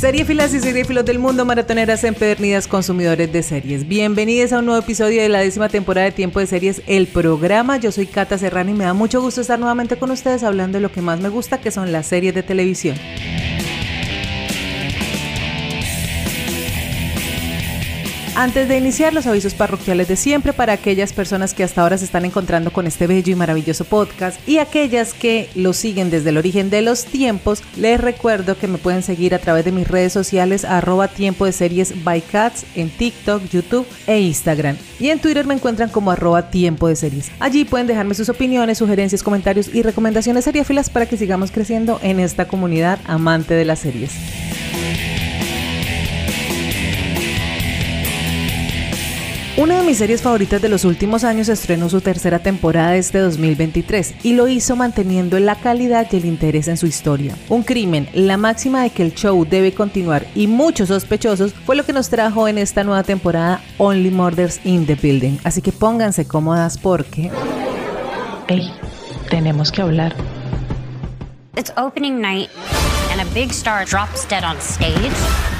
Seriefilas y seriefilos del mundo, maratoneras empedernidas, consumidores de series. Bienvenidos a un nuevo episodio de la décima temporada de Tiempo de Series, el programa. Yo soy Cata Serrano y me da mucho gusto estar nuevamente con ustedes hablando de lo que más me gusta, que son las series de televisión. Antes de iniciar los avisos parroquiales de siempre para aquellas personas que hasta ahora se están encontrando con este bello y maravilloso podcast y aquellas que lo siguen desde el origen de los tiempos, les recuerdo que me pueden seguir a través de mis redes sociales arroba tiempo de series by cats en TikTok, YouTube e Instagram. Y en Twitter me encuentran como arroba tiempo de series. Allí pueden dejarme sus opiniones, sugerencias, comentarios y recomendaciones seriéfilas para que sigamos creciendo en esta comunidad amante de las series. Una de mis series favoritas de los últimos años estrenó su tercera temporada este 2023 y lo hizo manteniendo la calidad y el interés en su historia. Un crimen, la máxima de que el show debe continuar y muchos sospechosos fue lo que nos trajo en esta nueva temporada Only Murders in the Building. Así que pónganse cómodas porque... Hey, tenemos que hablar. It's opening night and a big star drops dead on stage.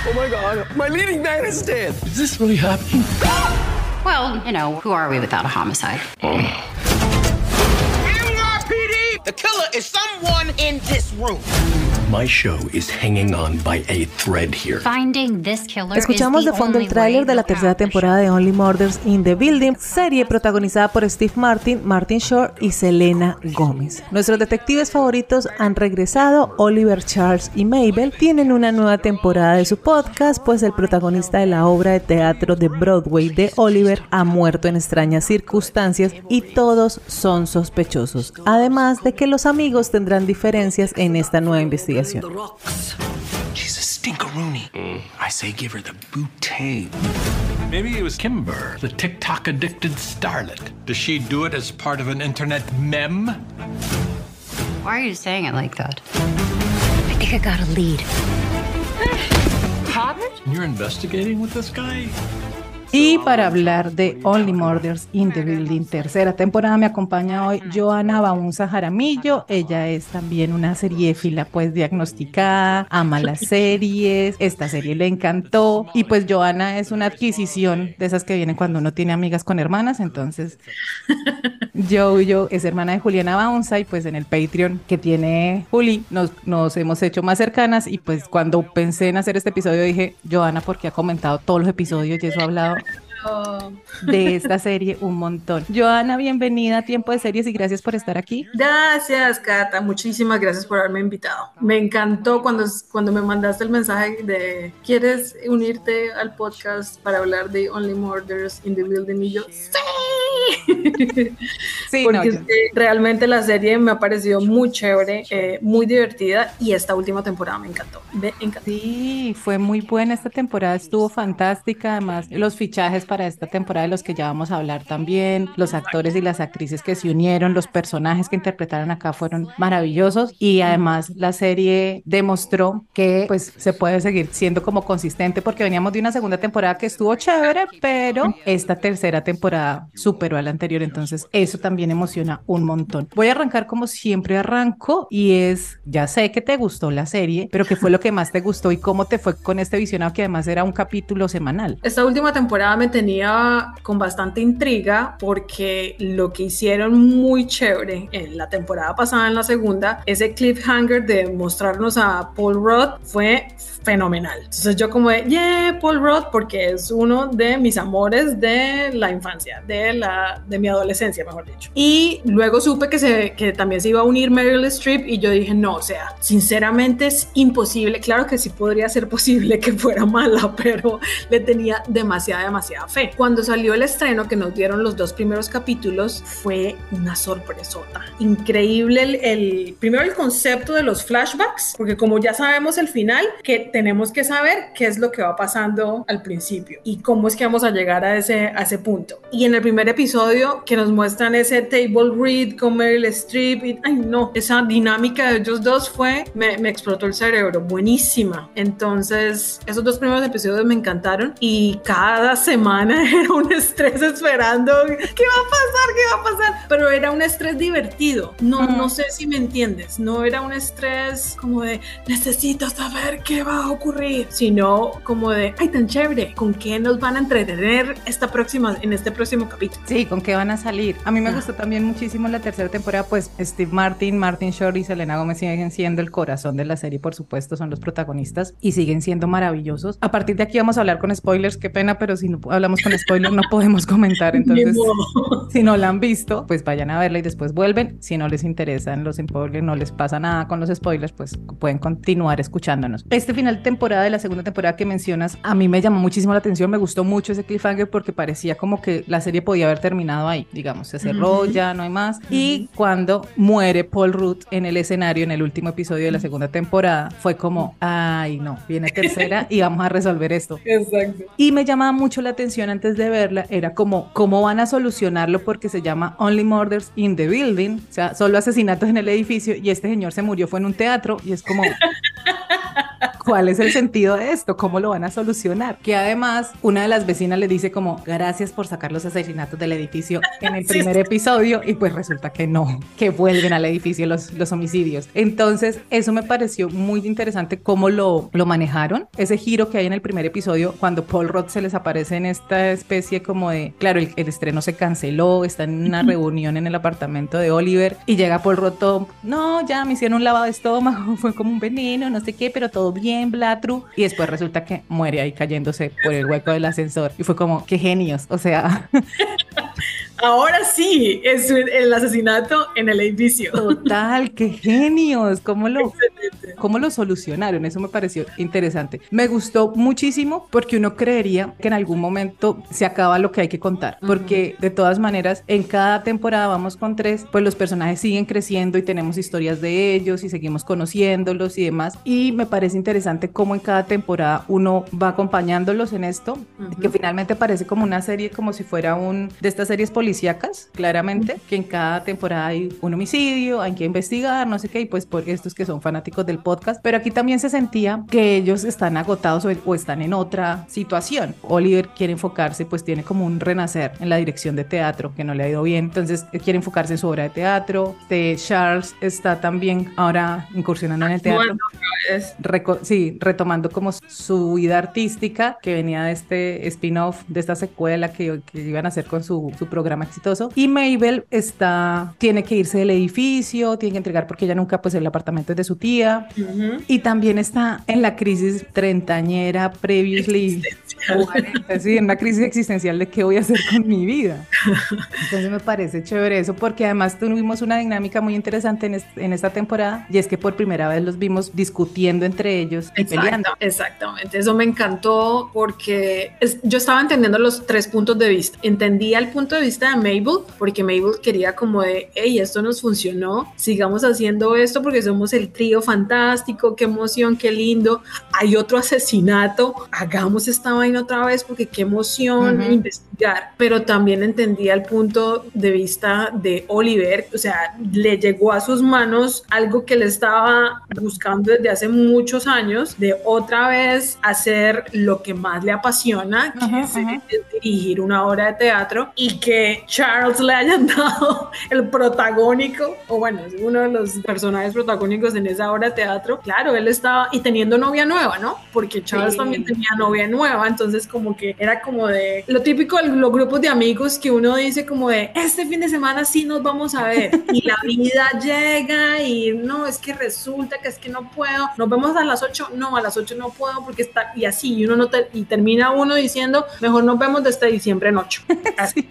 Oh my god, my leading man is dead. Is this really happening? Well, you know, who are we without a homicide? Oh. The killer is someone in this room. My show is hanging on by a thread here. Finding this killer Escuchamos is de fondo el tráiler de la tercera temporada de Only Murders in the Building, serie protagonizada por Steve Martin, Martin Short y Selena Gómez. Nuestros detectives favoritos han regresado, Oliver Charles y Mabel tienen una nueva temporada de su podcast, pues el protagonista de la obra de teatro de Broadway de Oliver ha muerto en extrañas circunstancias y todos son sospechosos, además de que los amigos tendrán diferencias en esta nueva investigación. The rocks. She's a stinkeroonie. I say give her the bouquet. Maybe it was Kimber, the TikTok addicted starlet. Does she do it as part of an internet meme? Why are you saying it like that? I think I got a lead. You're investigating with this guy? Y para hablar de Only Murders in the Building, tercera temporada, me acompaña hoy Joana Baunza Jaramillo. Ella es también una seriéfila, pues diagnosticada, ama las series. Esta serie le encantó. Y pues Joana es una adquisición de esas que vienen cuando uno tiene amigas con hermanas. Entonces, yo, yo es hermana de Juliana Baunza y pues en el Patreon que tiene Juli nos, nos hemos hecho más cercanas. Y pues cuando pensé en hacer este episodio dije, Joana, porque ha comentado todos los episodios y eso ha hablado de esta serie un montón. Joana, bienvenida a Tiempo de Series y gracias por estar aquí. Gracias, Cata. Muchísimas gracias por haberme invitado. Me encantó cuando, cuando me mandaste el mensaje de ¿quieres unirte al podcast para hablar de Only Murders in the Building? Y yo, ¡sí! Sí, Porque no, yo- realmente la serie me ha parecido muy chévere, eh, muy divertida y esta última temporada me encantó. Me encantó. Sí, fue muy buena esta temporada, estuvo fantástica. Además, los fichajes para esta temporada de los que ya vamos a hablar también, los actores y las actrices que se unieron, los personajes que interpretaron acá fueron maravillosos y además la serie demostró que pues se puede seguir siendo como consistente porque veníamos de una segunda temporada que estuvo chévere, pero esta tercera temporada superó a la anterior, entonces eso también emociona un montón. Voy a arrancar como siempre arranco y es, ya sé que te gustó la serie, pero ¿qué fue lo que más te gustó y cómo te fue con este visionado que además era un capítulo semanal? Esta última temporada me tenía con bastante intriga porque lo que hicieron muy chévere en la temporada pasada, en la segunda, ese cliffhanger de mostrarnos a Paul Rudd fue fenomenal. Entonces yo como de, yeah, Paul Rudd, porque es uno de mis amores de la infancia, de, la, de mi adolescencia, mejor dicho. Y luego supe que, se, que también se iba a unir Meryl Streep y yo dije, no, o sea, sinceramente es imposible, claro que sí podría ser posible que fuera mala, pero le tenía demasiada, demasiada fe. Cuando salió el estreno, que nos dieron los dos primeros capítulos, fue una sorpresota. Increíble el, el primero el concepto de los flashbacks, porque como ya sabemos el final, que tenemos que saber qué es lo que va pasando al principio y cómo es que vamos a llegar a ese, a ese punto. Y en el primer episodio episodio que nos muestran ese table read con Meryl Streep y, ay no, esa dinámica de ellos dos fue, me, me explotó el cerebro, buenísima. Entonces, esos dos primeros episodios me encantaron y cada semana era un estrés esperando, ¿qué va a pasar? ¿Qué va a pasar? Pero era un estrés divertido, no, no sé si me entiendes, no era un estrés como de, necesito saber qué va a ocurrir, sino como de, ay, tan chévere, ¿con qué nos van a entretener esta próxima, en este próximo capítulo? Sí, con qué van a salir. A mí me gustó también muchísimo la tercera temporada, pues Steve Martin, Martin Short y Selena Gomez siguen siendo el corazón de la serie, por supuesto, son los protagonistas y siguen siendo maravillosos. A partir de aquí vamos a hablar con spoilers, qué pena, pero si no hablamos con spoilers no podemos comentar, entonces si no la han visto, pues vayan a verla y después vuelven. Si no les interesan los spoilers, no les pasa nada con los spoilers, pues pueden continuar escuchándonos. Este final de temporada de la segunda temporada que mencionas, a mí me llamó muchísimo la atención, me gustó mucho ese cliffhanger porque parecía como que la serie podía haber terminado ahí, digamos, se cerró, ya no hay más. Y cuando muere Paul Rudd en el escenario en el último episodio de la segunda temporada, fue como, ay no, viene tercera y vamos a resolver esto. Exacto. Y me llamaba mucho la atención antes de verla, era como, ¿cómo van a solucionarlo? Porque se llama Only Murders in the Building, o sea, solo asesinatos en el edificio y este señor se murió, fue en un teatro y es como... ¿Cuál es el sentido de esto? ¿Cómo lo van a solucionar? Que además una de las vecinas le dice como gracias por sacar los asesinatos del edificio en el primer episodio y pues resulta que no, que vuelven al edificio los, los homicidios. Entonces eso me pareció muy interesante cómo lo, lo manejaron, ese giro que hay en el primer episodio cuando Paul Roth se les aparece en esta especie como de, claro, el, el estreno se canceló, está en una reunión en el apartamento de Oliver y llega Paul Roth todo, no, ya me hicieron un lavado de estómago, fue como un veneno, no sé qué, pero todo bien, Blatru. Y después resulta que muere ahí cayéndose por el hueco del ascensor. Y fue como, qué genios. O sea, Ahora sí, es el asesinato en el edificio. total, qué genios. ¿Cómo lo, cómo lo solucionaron? Eso me pareció interesante. Me gustó muchísimo porque uno creería que en algún momento se acaba lo que hay que contar. Porque de todas maneras, en cada temporada vamos con tres, pues los personajes siguen creciendo y tenemos historias de ellos y seguimos conociéndolos y demás. Y me parece interesante cómo en cada temporada uno va acompañándolos en esto, que finalmente parece como una serie, como si fuera un de estas series policíacas, claramente, que en cada temporada hay un homicidio, hay que investigar, no sé qué, y pues por estos que son fanáticos del podcast, pero aquí también se sentía que ellos están agotados o, o están en otra situación. Oliver quiere enfocarse, pues tiene como un renacer en la dirección de teatro que no le ha ido bien, entonces quiere enfocarse en su obra de teatro. Charles está también ahora incursionando en el teatro. Bueno, sí, retomando como su vida artística que venía de este spin-off, de esta secuela que, que iban a hacer con su, su programa exitoso. Y Mabel está, tiene que irse del edificio, tiene que entregar porque ella nunca, pues el apartamento es de su tía. Y también está en la crisis treintañera, previously. 40, sí, en una crisis existencial de qué voy a hacer con mi vida. Entonces me parece chévere eso porque además tuvimos una dinámica muy interesante en, est- en esta temporada y es que por primera vez los vimos discutiendo entre ellos y peleando. Exacto, exactamente, eso me encantó porque es- yo estaba entendiendo los tres puntos de vista. Entendía el punto de vista de Mabel, porque Mabel quería como de, hey, esto nos funcionó, sigamos haciendo esto porque somos el trío fantástico, qué emoción, qué lindo. Hay otro asesinato, hagamos esta vaina otra vez porque qué emoción Ujú. investigar. Pero también entendía el punto de vista de Oliver, o sea, le llegó a sus manos algo que le estaba buscando desde hace muchos años, de otra vez hacer lo que más le apasiona, que Ajá, es, ajá. es dirigir una obra de teatro, y que Charles le hayan dado el protagónico, o bueno, es uno de los personajes protagónicos en esa obra de teatro. Claro, él estaba, y teniendo novia nueva, ¿no? Porque Charles Sí. también tenía novia nueva, entonces como que era como de lo típico de los grupos de amigos que uno dice como de este fin de semana sí nos vamos a ver y la vida llega y no, es que resulta que es que no puedo, nos vemos a las 8, no, a las 8 no puedo porque está y así y uno no te- y termina uno diciendo mejor nos vemos desde diciembre en 8. Así.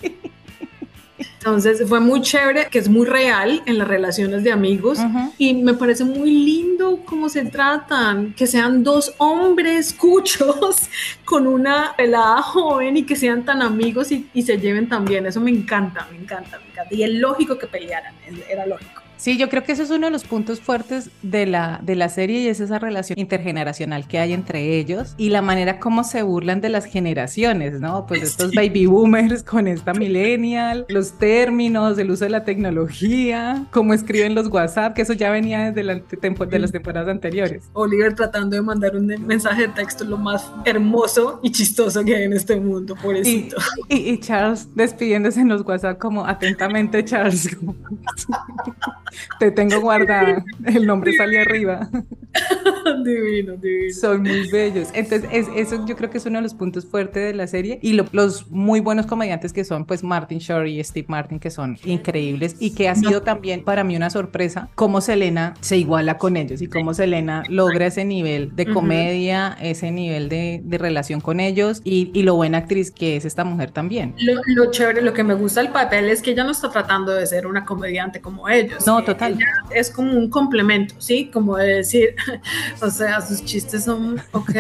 Entonces fue muy chévere, que es muy real en las relaciones de amigos y me parece muy lindo cómo se tratan, que sean dos hombres cuchos con una pelada joven y que sean tan amigos y, y se lleven tan bien. Eso me encanta, me encanta, me encanta. Y es lógico que pelearan, era lógico. Sí, yo creo que eso es uno de los puntos fuertes de la, de la serie y es esa relación intergeneracional que hay entre ellos y la manera como se burlan de las generaciones, ¿no? Pues estos baby boomers con esta millennial, los términos, el uso de la tecnología, cómo escriben los WhatsApp, que eso ya venía desde la de las temporadas anteriores. Oliver tratando de mandar un mensaje de texto lo más hermoso y chistoso que hay en este mundo, pobrecito. Y, y, y Charles despidiéndose en los WhatsApp como atentamente Charles. Te tengo guardada. El nombre sale arriba. divino, divino. Son muy bellos. Entonces, eso yo creo que es uno de los puntos fuertes de la serie. Y los muy buenos comediantes que son, pues, Martin Short y Steve Martin, que son increíbles. Y que ha sido también para mí una sorpresa cómo Selena se iguala con ellos y cómo Selena logra ese nivel de comedia, ese nivel de, de, relación con ellos y, y, lo buena actriz que es esta mujer también. Lo, lo, chévere, lo que me gusta del papel es que ella no está tratando de ser una comediante como ellos. No, total. es como un complemento, ¿sí? Como de decir, o sea, sus chistes son, ok,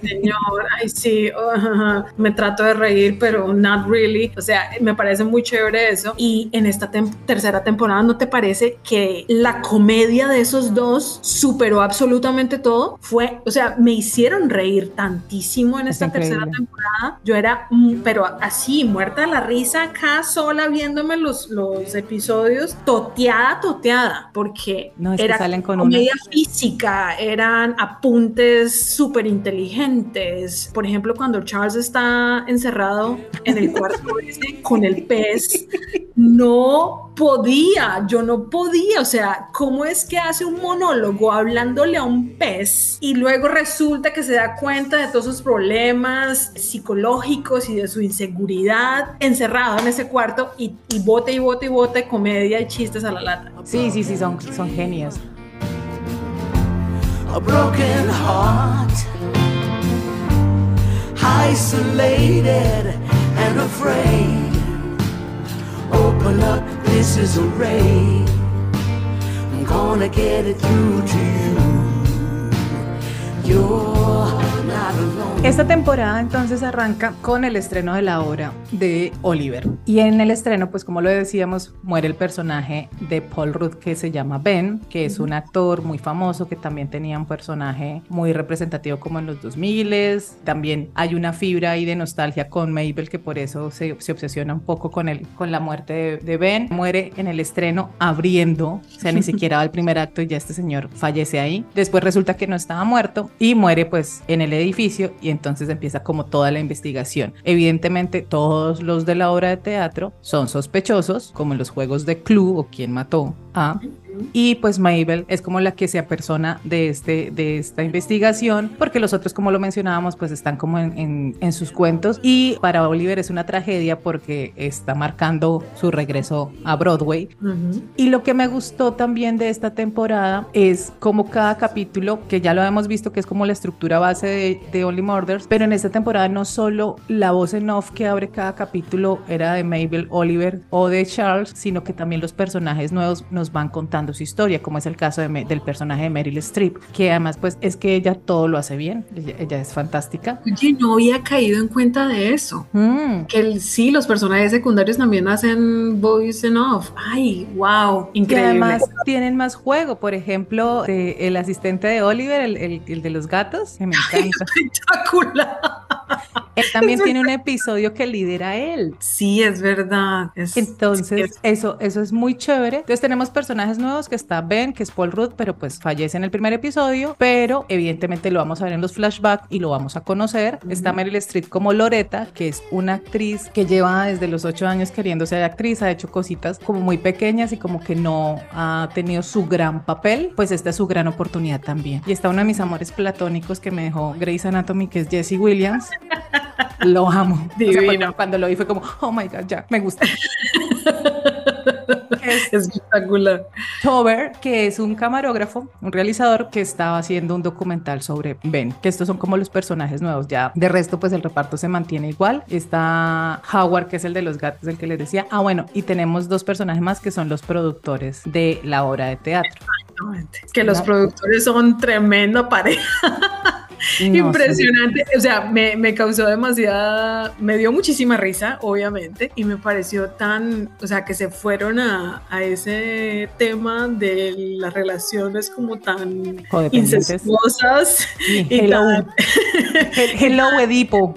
señor, ay, sí, uh, me trato de reír, pero not really. O sea, me parece muy chévere eso. Y en esta tem tercera temporada, ¿no te parece que la comedia de esos dos superó absolutamente todo? Fue, o sea, me hicieron reír tantísimo en esta tercera temporada. Yo era, pero así, muerta de la risa acá sola viéndome los, los episodios, toteada, toteada, porque no, es era que salen con comedia una... física, eran apuntes súper inteligentes. Por ejemplo, cuando Charles está encerrado en el cuarto ese con el pez, no podía, yo no podía, o sea, ¿cómo es que hace un monólogo hablándole a un pez y luego resulta que se da cuenta de todos sus problemas psicológicos y de su inseguridad encerrado en ese cuarto y, y bote y bote y bote comedia y chistes a la lata? Sí, sí, sí, son, son genios. A broken heart, isolated and afraid. Open up, this is a ray. I'm gonna get it through to you. You're. Esta temporada entonces arranca con el estreno de la obra de Oliver. Y en el estreno, pues como lo decíamos, muere el personaje de Paul Rudd que se llama Ben, que es un actor muy famoso que también tenía un personaje muy representativo como en los 2000. También hay una fibra ahí de nostalgia con Mabel que por eso se, se obsesiona un poco con, el, con la muerte de, de, Ben. Muere en el estreno abriendo, o sea, ni siquiera va al primer acto y ya este señor fallece ahí. Después resulta que no estaba muerto y muere pues en el edificio y entonces empieza como toda la investigación. Evidentemente todos los de la obra de teatro son sospechosos, como en los juegos de Clue o quién mató a y pues Mabel es como la que se apersona de, este, de esta investigación, porque los otros, como lo mencionábamos, pues están como en, en, en, sus cuentos. Y para Oliver es una tragedia porque está marcando su regreso a Broadway. Uh -huh. Y lo que me gustó también de esta temporada es como cada capítulo, que ya lo hemos visto, que es como la estructura base de, de Only Murders, pero en esta temporada no solo la voz en off que abre cada capítulo era de Mabel, Oliver o de Charles, sino que también los personajes nuevos nos van contando su historia, como es el caso de, del personaje de Meryl Streep, que además pues es que ella todo lo hace bien, ella, ella es fantástica. Oye, no había caído en cuenta de eso, mm. que el, sí, los personajes secundarios también hacen voice and off, ay, wow, increíble. Que además tienen más juego, por ejemplo, de, el asistente de Oliver, el, el, el, de los gatos, que me encanta. Espectacular. Él también tiene un episodio que lidera él. Sí, es verdad. Es, Entonces, es, eso, eso es muy chévere. Entonces tenemos personajes nuevos que está Ben, que es Paul Rudd, pero pues fallece en el primer episodio, pero evidentemente lo vamos a ver en los flashbacks y lo vamos a conocer. Uh -huh. Está Meryl Streep como Loretta, que es una actriz que lleva desde los ocho años queriendo ser actriz, ha hecho cositas como muy pequeñas y como que no ha tenido su gran papel, pues esta es su gran oportunidad también. Y está uno de mis amores platónicos que me dejó Grey's Anatomy, que es Jesse Williams. Lo amo. O sea, cuando, cuando, lo vi fue como, oh my God, ya, me gusta. es espectacular. Tober, que es un camarógrafo, un realizador que estaba haciendo un documental sobre Ben, que estos son como los personajes nuevos. Ya de resto, pues el reparto se mantiene igual. Está Howard, que es el de los gatos, el que les decía. Ah, bueno, y tenemos dos personajes más que son los productores de la obra de teatro. Que los productores son tremenda pareja. No Impresionante, o sea, me, me causó demasiada, me dio muchísima risa, obviamente, y me pareció tan, o sea, que se fueron a, a ese tema de las relaciones como tan incestuosas y hello. tan, Hello, Edipo.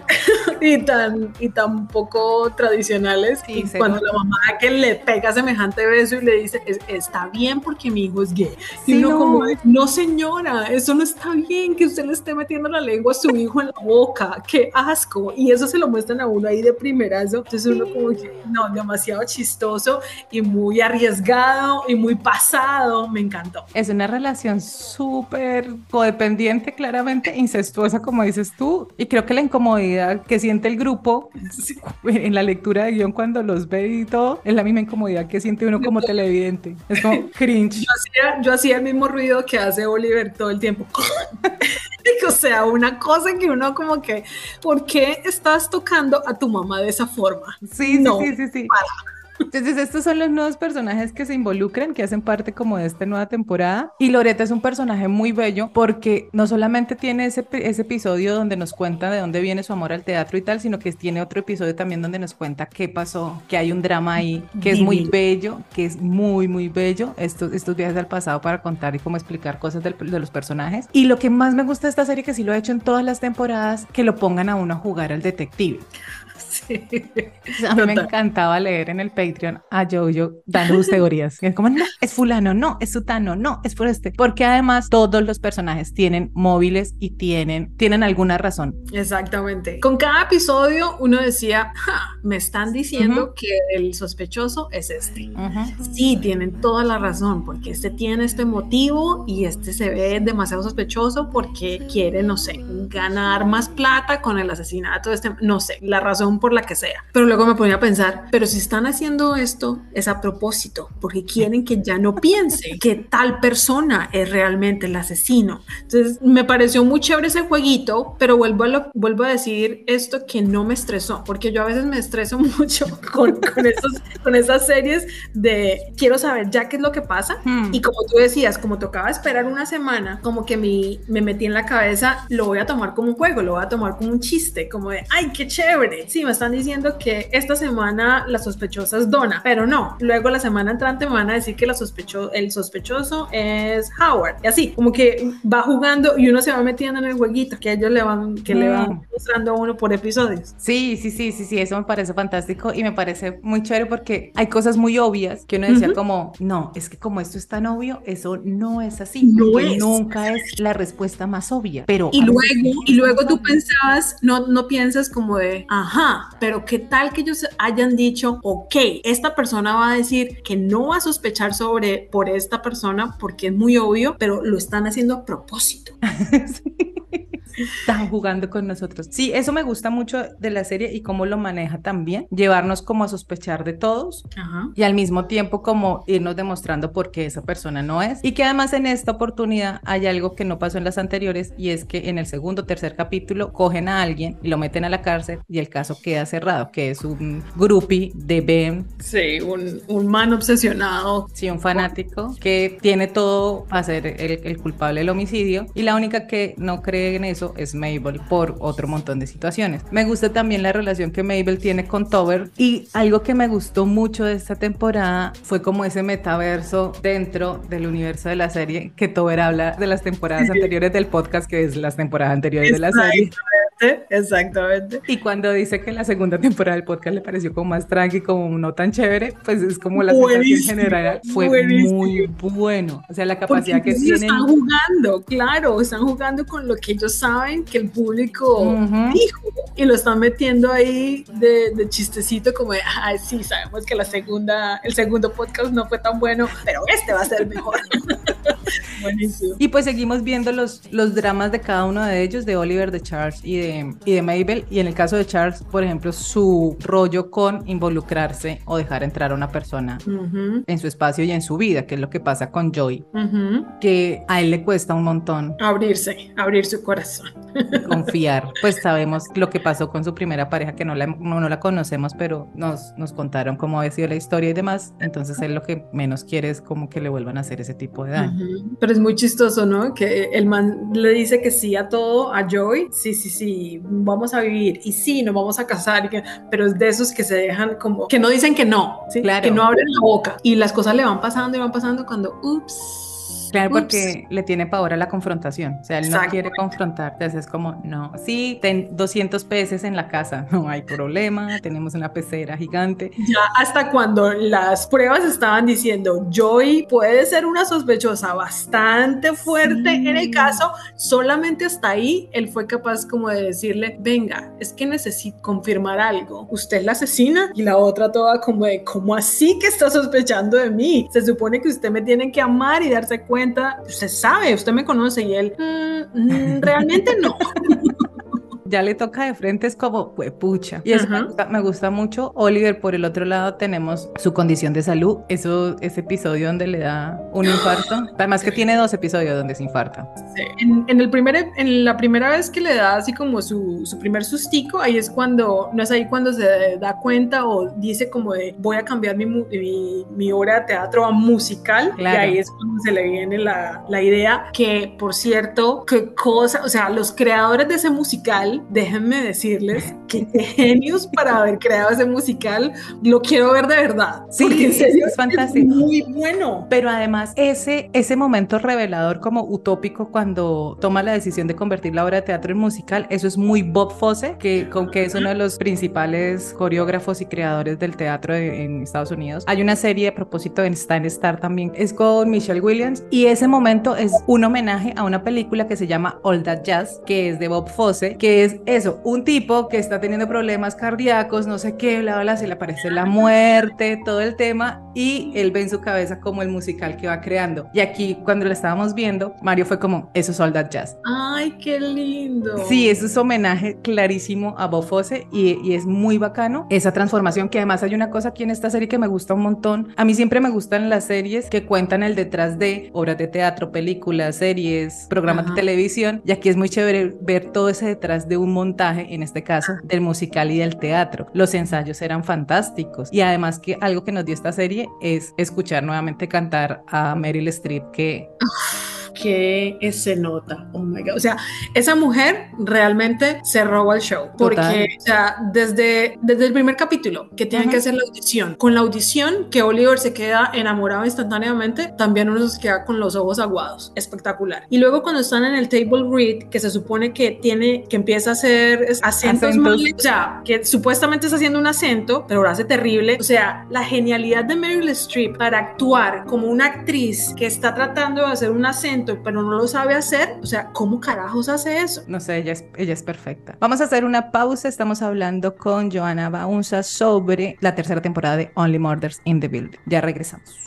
Y tan y tan poco tradicionales Sí, y cuando la mamá que le pega semejante beso y le dice "Es- está bien porque mi hijo es gay y Sí, uno no. como no señora eso no está bien que usted le esté metiendo la lengua a su hijo en la boca qué asco y eso se lo muestran a uno ahí de primerazo. Entonces uno como que no demasiado chistoso y muy arriesgado y muy pasado me encantó Es una relación súper codependiente, claramente incestuosa, como dices tú, y creo que la incomodidad que siente el grupo en la lectura de guion cuando los ve y todo, es la misma incomodidad que siente uno como televidente. Es como cringe. Yo hacía, yo hacía el mismo ruido que hace Oliver todo el tiempo. o sea, una cosa que uno como que, ¿por qué estás tocando a tu mamá de esa forma? Sí, No, sí, sí, sí. Entonces, estos son los nuevos personajes que se involucran, que hacen parte como de esta nueva temporada. Y Loreta es un personaje muy bello porque no solamente tiene ese, ese episodio donde nos cuenta de dónde viene su amor al teatro y tal, sino que tiene otro episodio también donde nos cuenta qué pasó, que hay un drama ahí, que es muy bello, que es muy, muy bello. Estos, estos viajes al pasado para contar y como explicar cosas del- de los personajes. Y lo que más me gusta de esta serie, que sí lo he hecho en todas las temporadas, que lo pongan a uno a jugar al detective. Sí. A mí me encantaba leer en el Patreon a Jojo dando sus teorías. Es como, no, es fulano, no, es sutano, no, es por este. Porque además todos los personajes tienen móviles y tienen, tienen alguna razón. Exactamente. Con cada episodio uno decía, "Ja, me están diciendo Ujú. que el sospechoso es este. Sí, tienen toda la razón, porque este tiene este motivo y este se ve demasiado sospechoso porque quiere, no sé, ganar más plata con el asesinato de este, no sé, la razón por la que sea. Pero luego me ponía a pensar, pero si están haciendo esto es a propósito, porque quieren que ya no piense que tal persona es realmente el asesino. Entonces me pareció muy chévere ese jueguito, pero vuelvo a, lo- vuelvo a decir esto que no me estresó, porque yo a veces me estreso mucho con, con, esos, con esas series de quiero saber ya qué es lo que pasa Hmm. y como tú decías, como tocaba esperar una semana, como que mi, me metí en la cabeza, lo voy a tomar como un juego, lo voy a tomar como un chiste, como de, ay, qué chévere. Sí, me están diciendo que esta semana la sospechosa es Donna, pero no. Luego la semana entrante me van a decir que la sospecho, el sospechoso es Howard. Y así, como que va jugando y uno se va metiendo en el jueguito que ellos le van, que le van Mm. mostrando a uno por episodios. Sí, sí, sí, sí, sí, eso me parece fantástico y me parece muy chévere porque hay cosas muy obvias que uno decía Ujú. como, no, es que como esto es tan obvio, eso no es así. No es. Nunca es la respuesta más obvia. Pero Y luego, sí y luego tú pensabas, no, no piensas como de, ajá, pero qué tal que ellos hayan dicho, ok, esta persona va a decir que no va a sospechar sobre por esta persona porque es muy obvio, pero lo están haciendo a propósito. Están jugando con nosotros. Sí, eso me gusta mucho de la serie y cómo lo maneja también. Llevarnos como a sospechar de todos Ajá. y al mismo tiempo como irnos demostrando por qué esa persona no es. Y que además en esta oportunidad hay algo que no pasó en las anteriores y es que en el segundo tercer capítulo cogen a alguien y lo meten a la cárcel y el caso queda cerrado, que es un groupie de Ben, Sí, un, un man obsesionado. sí, un fanático que tiene todo para ser el, el culpable del homicidio y la única que no cree en eso es Mabel por otro montón de situaciones. Me gusta también la relación que Mabel tiene con Tober y algo que me gustó mucho de esta temporada fue como ese metaverso dentro del universo de la serie que Tober habla de las temporadas anteriores del podcast que es las temporadas anteriores de la serie. Exactamente. Y cuando dice que la segunda temporada del podcast le pareció como más tranqui, como no tan chévere, pues es como la Buenísimo, general fue buenísimo. muy bueno. O sea, la Porque capacidad que tienen. están jugando, claro, están jugando con lo que ellos saben que el público Ujú. dijo y lo están metiendo ahí de, de chistecito como de, ay, sí, sabemos que la segunda, el segundo podcast no fue tan bueno, pero este va a ser mejor. Buenísimo. Y pues seguimos viendo los, los dramas de cada uno de ellos, de Oliver, de Charles y de, y de Mabel. Y en el caso de Charles, por ejemplo, su rollo con involucrarse o dejar entrar a una persona Ujú, en su espacio y en su vida, que es lo que pasa con Joy, que a él le cuesta un montón Abrirse, abrir su corazón. confiar. Pues sabemos lo que pasó con su primera pareja, que no la, no, no la conocemos, pero nos, nos contaron cómo había sido la historia y demás. Entonces él lo que menos quiere es como que le vuelvan a hacer ese tipo de daño. Pero Es muy chistoso, ¿no? Que el man le dice que sí a todo, a Joy. Sí, sí, sí, vamos a vivir. Y sí, nos vamos a casar. y que- pero es de esos que se dejan como, que no dicen que no, ¿sí? Claro. que no abren la boca. Y las cosas le van pasando y van pasando cuando, ups. Claro, ups. porque le tiene pavor a la confrontación. O sea, él no quiere confrontar. Entonces es como, no, sí, ten 200 peces en la casa, no hay problema, tenemos una pecera gigante. Ya hasta cuando las pruebas estaban diciendo Joy puede ser una sospechosa bastante fuerte Sí. en el caso, solamente hasta ahí él fue capaz como de decirle, venga, es que necesito confirmar algo, usted es la asesina y la otra toda como de, ¿cómo así que está sospechando de mí? Se supone que usted me tiene que amar y darse cuenta, usted sabe, usted me conoce y él, "Mm, mm, realmente no. Ya le toca de frente, es como, pucha. Y eso me, Ajá. gusta, me gusta mucho. Oliver, por el otro lado, tenemos su condición de salud. Eso, ese episodio donde le da un infarto. Además que tiene dos episodios donde se infarta. Sí, En, en el primer, en la primera vez que le da así como su, su primer sustico, ahí es cuando, no es ahí cuando se da cuenta o dice como de voy a cambiar mi, mi, mi obra de teatro a musical. Claro. Y ahí es cuando se le viene la, la idea que, por cierto, qué cosa, o sea, los creadores de ese musical, déjenme decirles que genios para haber creado ese musical, lo quiero ver de verdad. Sí, porque en serio es fantástico. muy bueno. Pero además, ese, ese momento revelador como utópico cuando toma la decisión de convertir la obra de teatro en musical, eso es muy Bob Fosse, que, con que es uno de los principales coreógrafos y creadores del teatro de- en Estados Unidos. Hay una serie a propósito en Stan Star también, es con Michelle Williams, y ese momento es un homenaje a una película que se llama All That Jazz, que es de Bob Fosse, que es eso, un tipo que está teniendo problemas cardíacos, no sé qué, bla, bla, se le aparece la muerte, todo el tema, y él ve en su cabeza como el musical que va creando. Y aquí, cuando lo estábamos viendo, Mario fue como, eso es All That Jazz. Ay, qué lindo. Sí, eso es homenaje clarísimo a Bob Fosse y, y es muy bacano esa transformación que además hay una cosa aquí en esta serie que me gusta un montón. A mí siempre me gustan las series que cuentan el detrás de obras de teatro, películas, series, programas Ajá. de televisión y aquí es muy chévere ver todo ese detrás de un montaje, en este caso del musical y del teatro. Los ensayos eran fantásticos y además que algo que nos dio esta serie es escuchar nuevamente cantar a Meryl Streep que que se nota. Oh my God. O sea, esa mujer realmente se roba el show. Porque, Total. o sea, desde, desde el primer capítulo que tienen Ajá. que hacer la audición, con la audición que Oliver se queda enamorado instantáneamente, también uno se queda con los ojos aguados. Espectacular. Y luego cuando están en el table read, que se supone que tiene, que empieza a hacer acentos, Acentos. mal- o sea, que supuestamente está haciendo un acento, pero lo hace terrible. O sea, la genialidad de Meryl Streep para actuar como una actriz que está tratando de hacer un acento, pero no lo sabe hacer. O sea, ¿cómo carajos hace eso? No sé, ella es, ella es perfecta. Vamos a hacer una pausa. Estamos hablando con Joana Baunza sobre la tercera temporada de Only Murders in the Building. Ya regresamos.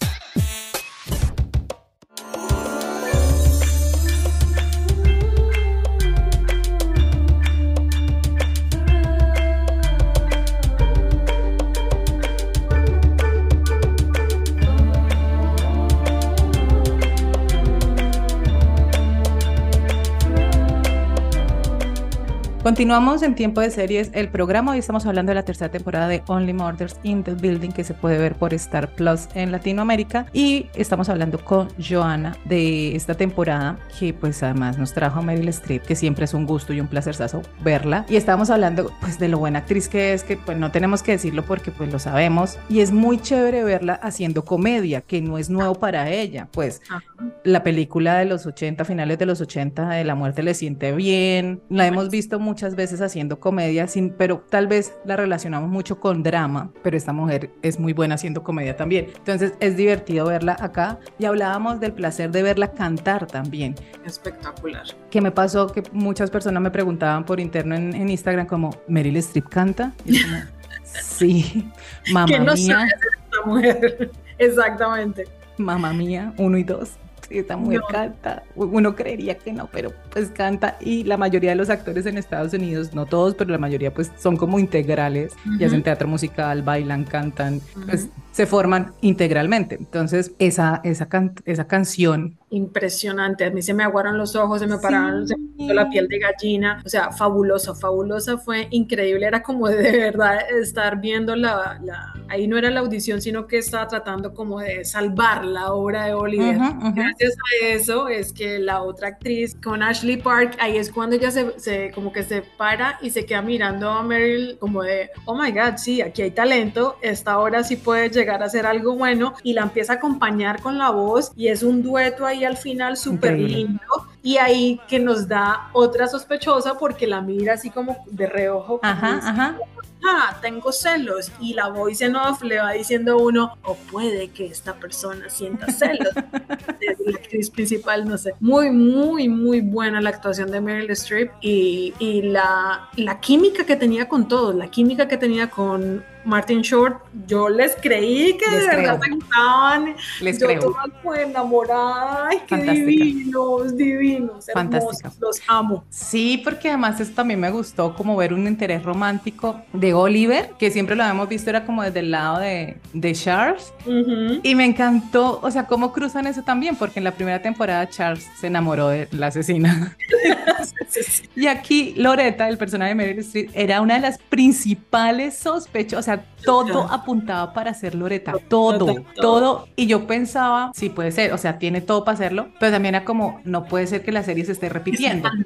Continuamos en Tiempo de Series, el programa. Hoy estamos hablando de la tercera temporada de Only Murders in the Building que se puede ver por Star Plus en Latinoamérica. Y estamos hablando con Joana de esta temporada que pues además nos trajo a Meryl Streep, que siempre es un gusto y un placer verla. Y estábamos hablando pues de lo buena actriz que es, que pues no tenemos que decirlo porque pues lo sabemos. Y es muy chévere verla haciendo comedia, que no es nuevo para ella. Pues Ajá. la película de los 80, finales de los 80, de La muerte le siente bien. La hemos visto muchas veces haciendo comedia, sin, pero tal vez la relacionamos mucho con drama, pero esta mujer es muy buena haciendo comedia también. Entonces es divertido verla acá y hablábamos del placer de verla cantar también. Espectacular. Que me pasó que muchas personas me preguntaban por interno en, en Instagram como, ¿Meryl Streep canta? Y como, sí, mamá no mía. esta mujer. Exactamente. Mamá mía, uno y dos. Esta mujer No. canta. Uno creería que no, pero pues canta. Y la mayoría de los actores en Estados Unidos, no todos, pero la mayoría pues son como integrales y hacen teatro musical, bailan, cantan, pues se forman integralmente. Entonces, esa, esa, can- esa canción Impresionante. A mí se me aguaron los ojos, se me pararon, se me puso la piel de gallina. O sea, fabulosa, fabulosa. Fue increíble. Era como de verdad estar viendo la, la- Ahí no era la audición, sino que estaba tratando como de salvar la obra de Oliver. Ujú, ujú. Gracias a eso es que la otra actriz con Ashley Park, ahí es cuando ella se, se- como que se para y se queda mirando a Meryl como de, oh my god, sí, aquí hay talento, esta obra sí puede llegar a ser algo bueno y la empieza a acompañar con la voz y es un dueto ahí al final súper lindo y ahí que nos da otra sospechosa porque la mira así como de reojo. Ajá, dice, ajá. ah, tengo celos. Y la voice en off le va diciendo a uno, o puede que esta persona sienta celos. la actriz principal, no sé. Muy, muy, muy buena la actuación de Meryl Streep y, y la, la química que tenía con todos, la química que tenía con Martin Short, yo les creí que Les de verdad se gustaban. Les yo creo. toda como enamorada. Ay, qué Fantástica. divinos, divinos, Fantástica. hermosos, los amo. Sí, porque además esto también me gustó como ver un interés romántico de Oliver, que siempre lo habíamos visto era como desde el lado de, de Charles. Y me encantó, o sea, cómo cruzan eso también, porque en la primera temporada Charles se enamoró de la asesina. Y aquí Loretta, el personaje de Meryl Streep, era una de las principales sospechas, o sea, todo apuntaba para ser Loretta, todo, Todo. Y yo pensaba, sí puede ser, o sea, tiene todo para hacerlo, pero también era como, no puede ser que la serie se esté repitiendo.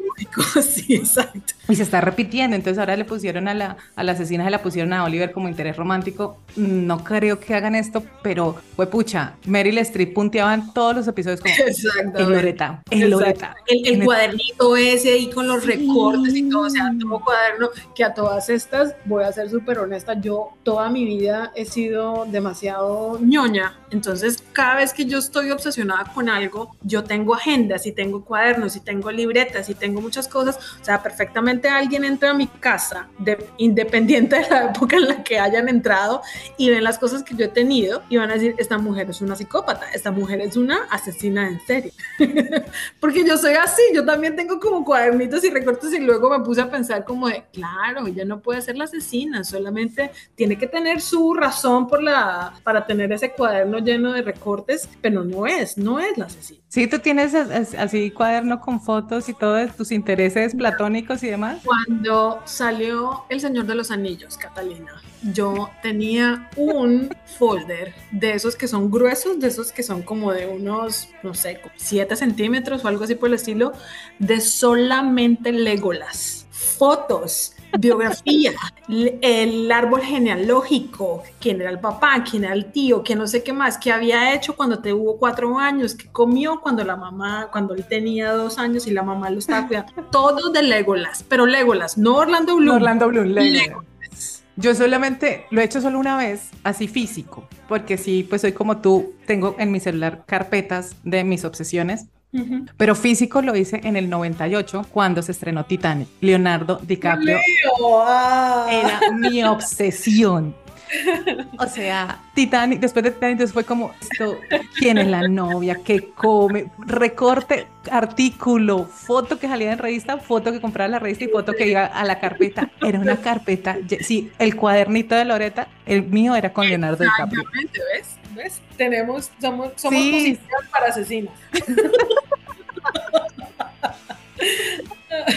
Sí, exacto. Y se está repitiendo, entonces ahora le pusieron a la, a la asesina, se la pusieron a Oliver como interés romántico. No creo que hagan esto, pero fue pucha. Meryl Streep punteaba en todos los episodios como en Loreta, Exacto. Loreta. El, el el- cuadernito ese ahí con los recortes y todo, o sea, tengo cuaderno que a todas estas, voy a ser súper honesta, yo mi vida he sido demasiado ñoña, entonces cada vez que yo estoy obsesionada con algo, yo tengo agendas y tengo cuadernos y tengo libretas y tengo muchas cosas, o sea, perfectamente alguien entra a mi casa, de, independiente de la época en la que hayan entrado, y ven las cosas que yo he tenido y van a decir, esta mujer es una psicópata, esta mujer es una asesina en serie. Porque yo soy así, yo también tengo como cuadernitos y recortes y luego me puse a pensar como claro, ella no puede ser la asesina, solamente tiene que tener su razón por la, para tener ese cuaderno lleno de recortes, pero no es, no es la asesina. Sí, tú tienes as- as- así cuaderno con fotos y todo de tus intereses platónicos y demás. Cuando salió El Señor de los Anillos, Catalina, yo tenía un folder de esos que son gruesos, de esos que son como de unos, no sé, 7 centímetros o algo así por el estilo, de solamente Legolas. Fotos, biografía, el árbol genealógico, quién era el papá, quién era el tío, que no sé qué más, qué había hecho cuando te hubo cuatro años, qué comió cuando la mamá, cuando él tenía dos años y la mamá lo estaba cuidando. Todo de Legolas, pero Legolas, no Orlando Bloom. Orlando Bloom, Lego. Legolas. Yo solamente lo he hecho solo una vez, así físico, porque sí, pues soy como tú, tengo en mi celular carpetas de mis obsesiones, Pero físico lo hice en el 98 cuando se estrenó Titanic. Leonardo DiCaprio ah. era mi obsesión. O sea, Titanic, después de Titanic, entonces fue como esto, quién es la novia, qué come, recorte, artículo, foto que salía en revista, foto que compraba la revista y foto que iba a la carpeta. Era una carpeta, sí, el cuadernito de Loreta, el mío era con Leonardo DiCaprio. ¿ves? ¿Ves? Tenemos, somos, somos Sí. positivas para asesinos.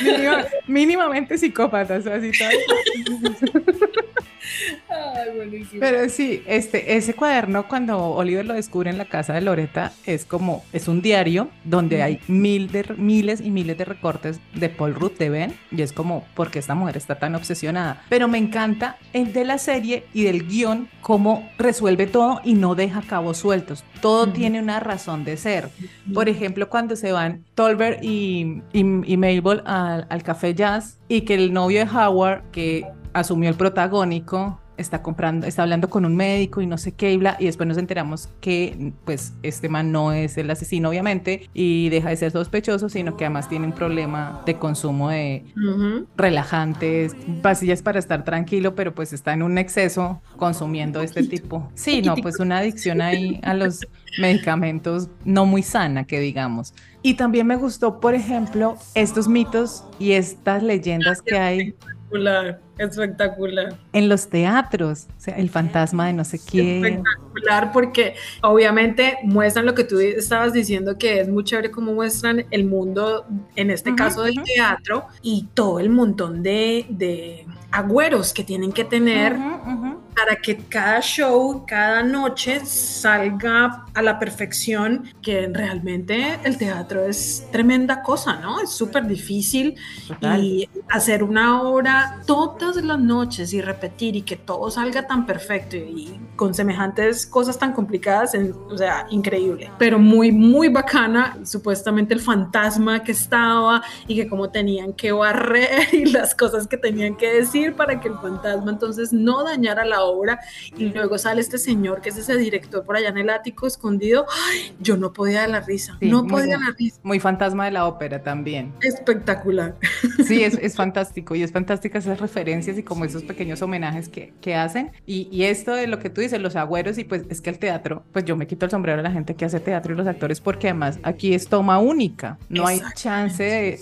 Mínima- mínimamente psicópatas, así todo. Ay, buenísimo. Pero sí, este, ese cuaderno cuando Oliver lo descubre en la casa de Loreta es como, es un diario donde hay mil de, miles y miles de recortes de Paul Rudd de Ben y es como, ¿por qué esta mujer está tan obsesionada? Pero me encanta el de la serie y del guion cómo resuelve todo y no deja cabos sueltos. Todo tiene una razón de ser. Por ejemplo, cuando se van Tolbert y, y, y Mabel al, al café jazz y que el novio de Howard, que asumió el protagónico, está comprando, está hablando con un médico y no sé qué y bla, y después nos enteramos que pues este man no es el asesino obviamente y deja de ser sospechoso, sino que además tiene un problema de consumo de relajantes, pastillas para estar tranquilo, pero pues está en un exceso consumiendo este tipo. Sí, no, pues una adicción ahí a los medicamentos no muy sana, que digamos. Y también me gustó, por ejemplo, estos mitos y estas leyendas que hay Espectacular, espectacular. en los teatros, o sea, el fantasma de no sé quién. Espectacular porque obviamente muestran lo que tú estabas diciendo que es muy chévere como muestran el mundo, en este caso del teatro, y todo el montón de, de agüeros que tienen que tener para que cada show, cada noche salga a la perfección, que realmente el teatro es tremenda cosa, ¿no? Es súper difícil Total. y hacer una obra todas las noches y repetir y que todo salga tan perfecto y con semejantes cosas tan complicadas, en- o sea, increíble, pero muy, muy bacana, supuestamente el fantasma que estaba y que como tenían que barrer y las cosas que tenían que decir para que el fantasma entonces no dañara la obra y luego sale este señor que es ese director por allá en el ático escondido, Ay, yo no podía de la risa, Sí, no muy podía bueno. la risa, Muy fantasma de la ópera también. espectacular. Sí, es, es fantástico y es fantástica esas referencias y como esos pequeños homenajes que, que hacen. Y, y esto de lo que tú dices, los agüeros y pues es que el teatro, pues yo me quito el sombrero a la gente que hace teatro y los actores porque además aquí es toma única, no hay chance de,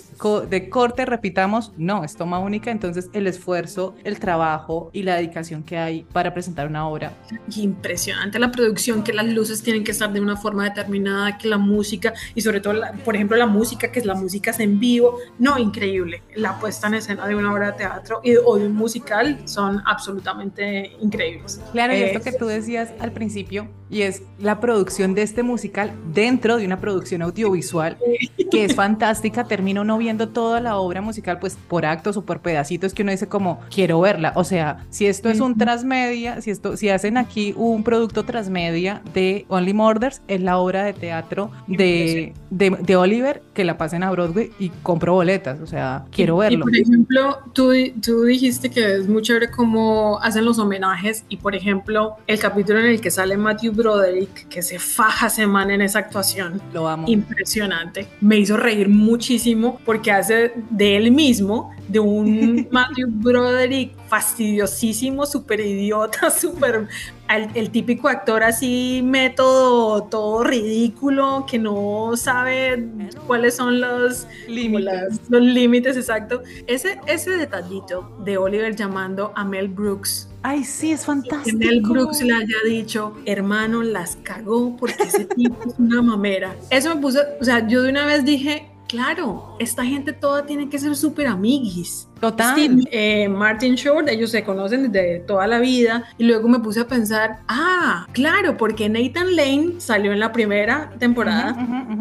de corte, repitamos, no, es toma única, entonces el esfuerzo, el trabajo y la dedicación que hay para presentar una obra. impresionante la producción, que las luces tienen que estar de una forma determinada, que la música y sobre todo, la- por ejemplo, la música, que es la música es en vivo, no, increíble. La puesta en escena de una obra de teatro y, o de un musical son absolutamente increíbles. Claro, y Eh, esto que tú decías al principio, y es la producción de este musical dentro de una producción audiovisual que es fantástica, termina uno viendo toda la obra musical pues por actos o por pedacitos que uno dice como quiero verla, o sea, si esto es un transmedia, si esto si hacen aquí un producto transmedia de Only Murders, es la obra de teatro de, de, de Oliver que la pasen a Broadway y compro boletas, o sea, quiero Y verlo. por ejemplo, tú, tú dijiste que es muy chévere cómo hacen los homenajes y por ejemplo, el capítulo en el que sale Matthew Broderick, que se faja semana en esa actuación, Lo amo. impresionante. Me hizo reír muchísimo porque hace de él mismo, de un Matthew Broderick fastidiosísimo, súper idiota, súper el, el típico actor así, método todo ridículo, que no sabe cuáles son los Límites. los límites, exacto. Ese, ese detallito de Oliver llamando a Mel Brooks Ay, sí, es que fantástico. Mel Brooks le haya dicho, hermano, las cagó porque ese tipo es una mamera. Eso me puso, o sea, yo de una vez dije, claro, esta gente toda tiene que ser súper amiguis. Total. Steve, eh, Martin Short, ellos se conocen desde toda la vida y luego me puse a pensar, ah, claro, porque Nathan Lane salió en la primera temporada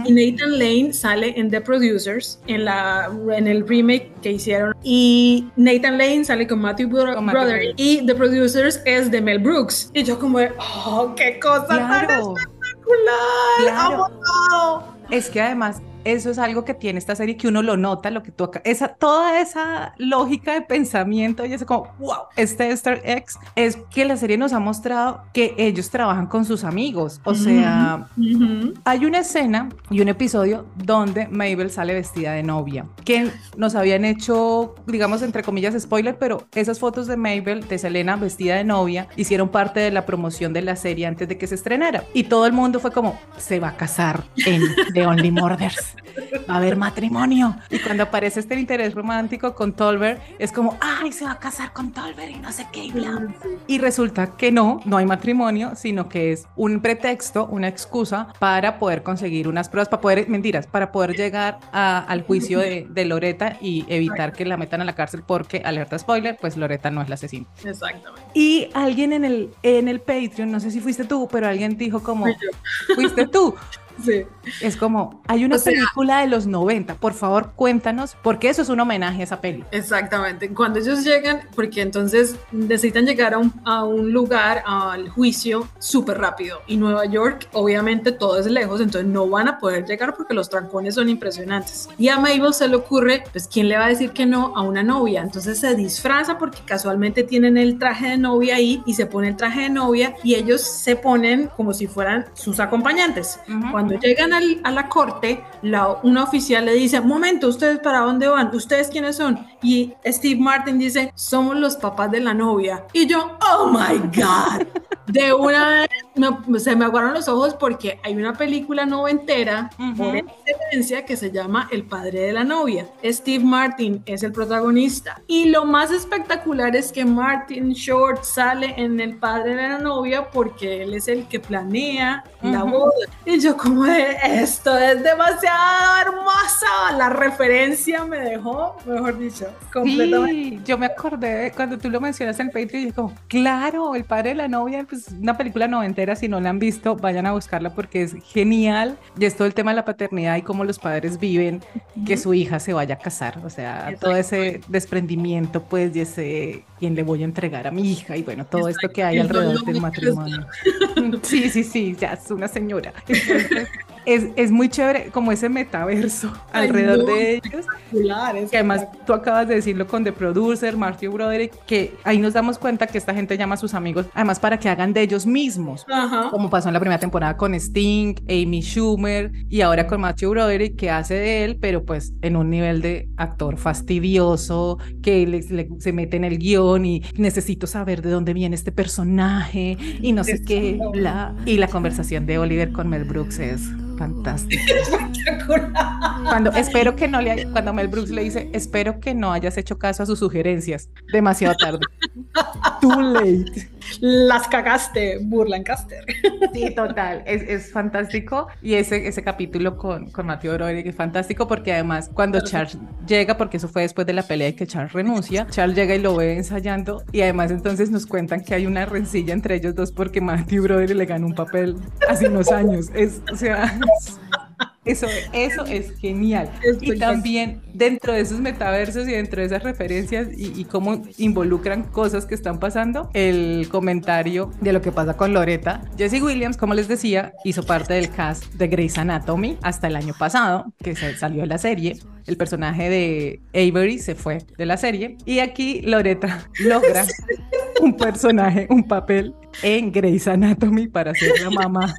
y Nathan Lane sale en The Producers, en, la, en el remake que hicieron. Y Nathan Lane sale con Matthew, Bro- Con Matthew. Y The Producers es de Mel Brooks. Y yo como, oh, qué cosa tan Claro. espectacular. Claro. Es que además eso es algo que tiene esta serie que uno lo nota, lo que toca, esa, toda esa lógica de pensamiento y es como, wow, este Star X es que la serie nos ha mostrado que ellos trabajan con sus amigos, o sea, hay una escena y un episodio donde Mabel sale vestida de novia, que nos habían hecho, digamos, entre comillas, spoiler, pero esas fotos de Mabel, de Selena vestida de novia, hicieron parte de la promoción de la serie antes de que se estrenara. Y todo el mundo fue como, se va a casar en The Only Murders. Va a haber matrimonio. Y cuando aparece este interés romántico con Tolbert, es como, ay, se va a casar con Tolbert y no sé qué, y bla. Y resulta que no, no hay matrimonio, sino que es un pretexto, una excusa para poder conseguir unas pruebas, para poder, mentiras, para poder llegar a- al juicio de, de Loreta y evitar que la metan a la cárcel porque, alerta spoiler, pues Loreta no es la asesina. Exactamente. Y alguien en el, en el Patreon, no sé si fuiste tú, pero alguien dijo como, fuiste tú. Sí. Es como, hay una O sea- película de los 90, por favor cuéntanos, porque eso es un homenaje a esa peli. Exactamente. Cuando ellos llegan, porque entonces necesitan llegar a un, a un lugar, al juicio, súper rápido. Y Nueva York, obviamente, todo es lejos, entonces no van a poder llegar porque los trancones son impresionantes. Y a Mabel se le ocurre, pues, ¿quién le va a decir que no a una novia? Entonces se disfraza porque casualmente tienen el traje de novia ahí y se pone el traje de novia y ellos se ponen como si fueran sus acompañantes. Cuando llegan al- a la corte, la, una oficial le dice, momento, ¿ustedes para dónde van? ¿Ustedes quiénes son? Y Steve Martin dice, somos los papás de la novia. Y yo, oh my God. De una vez me- se me aguaron los ojos porque hay una película noventera por excelencia que se llama El padre de la novia. Steve Martin es el protagonista. Y lo más espectacular es que Martin Short sale en El padre de la novia porque él es el que planea la Ujú. boda. Y yo como de, esto es demasiado hermosa. La referencia me dejó, mejor dicho, completamente. Sí, yo me acordé cuando tú lo mencionas en Patreon y dije como, claro, el padre de la novia, pues una película noventera, si no la han visto, vayan a buscarla porque es genial. Y es todo el tema de la paternidad y cómo los padres viven que su hija se vaya a casar, o sea, todo ese desprendimiento, pues, y ese, quién le voy a entregar a mi hija y bueno, todo esto que hay alrededor del matrimonio. Sí, sí, sí, ya es una señora. Entonces, es, es muy chévere como ese metaverso Ay, alrededor no, de ellos. es Que además tú acabas de decirlo con The Producer, Matthew Broderick, que ahí nos damos cuenta que esta gente llama a sus amigos, además para que hagan de ellos mismos. Ajá. Como pasó en la primera temporada con Sting, Amy Schumer y ahora con Matthew Broderick, que hace de él, pero pues en un nivel de actor fastidioso, que le- le- se mete en el guion y necesito saber de dónde viene este personaje y no sé qué, bla. Y la conversación de Oliver con Mel Brooks es fantástica. Cuando espero que no le haya- cuando Mel Brooks le dice, espero que no hayas hecho caso a sus sugerencias. Demasiado tarde. Too late. Las cagaste, Burlancaster. Sí, total. Es, es fantástico. Y ese, ese capítulo con, con Matthew Broderick es fantástico porque además cuando Charles llega, porque eso fue después de la pelea y que Charles renuncia, Charles llega y lo ve ensayando y además entonces nos cuentan que hay una rencilla entre ellos dos porque Matthew Broderick le ganó un papel hace unos años. Es, o sea, es- eso, eso es genial. Y también dentro de esos metaversos y dentro de esas referencias y, y cómo involucran cosas que están pasando, el comentario de lo que pasa con Loreta. Jesse Williams, como les decía, hizo parte del cast de Grey's Anatomy hasta el año pasado, que se salió de la serie. El personaje de Avery se fue de la serie y aquí Loreta logra un personaje, un papel en Grey's Anatomy para ser la mamá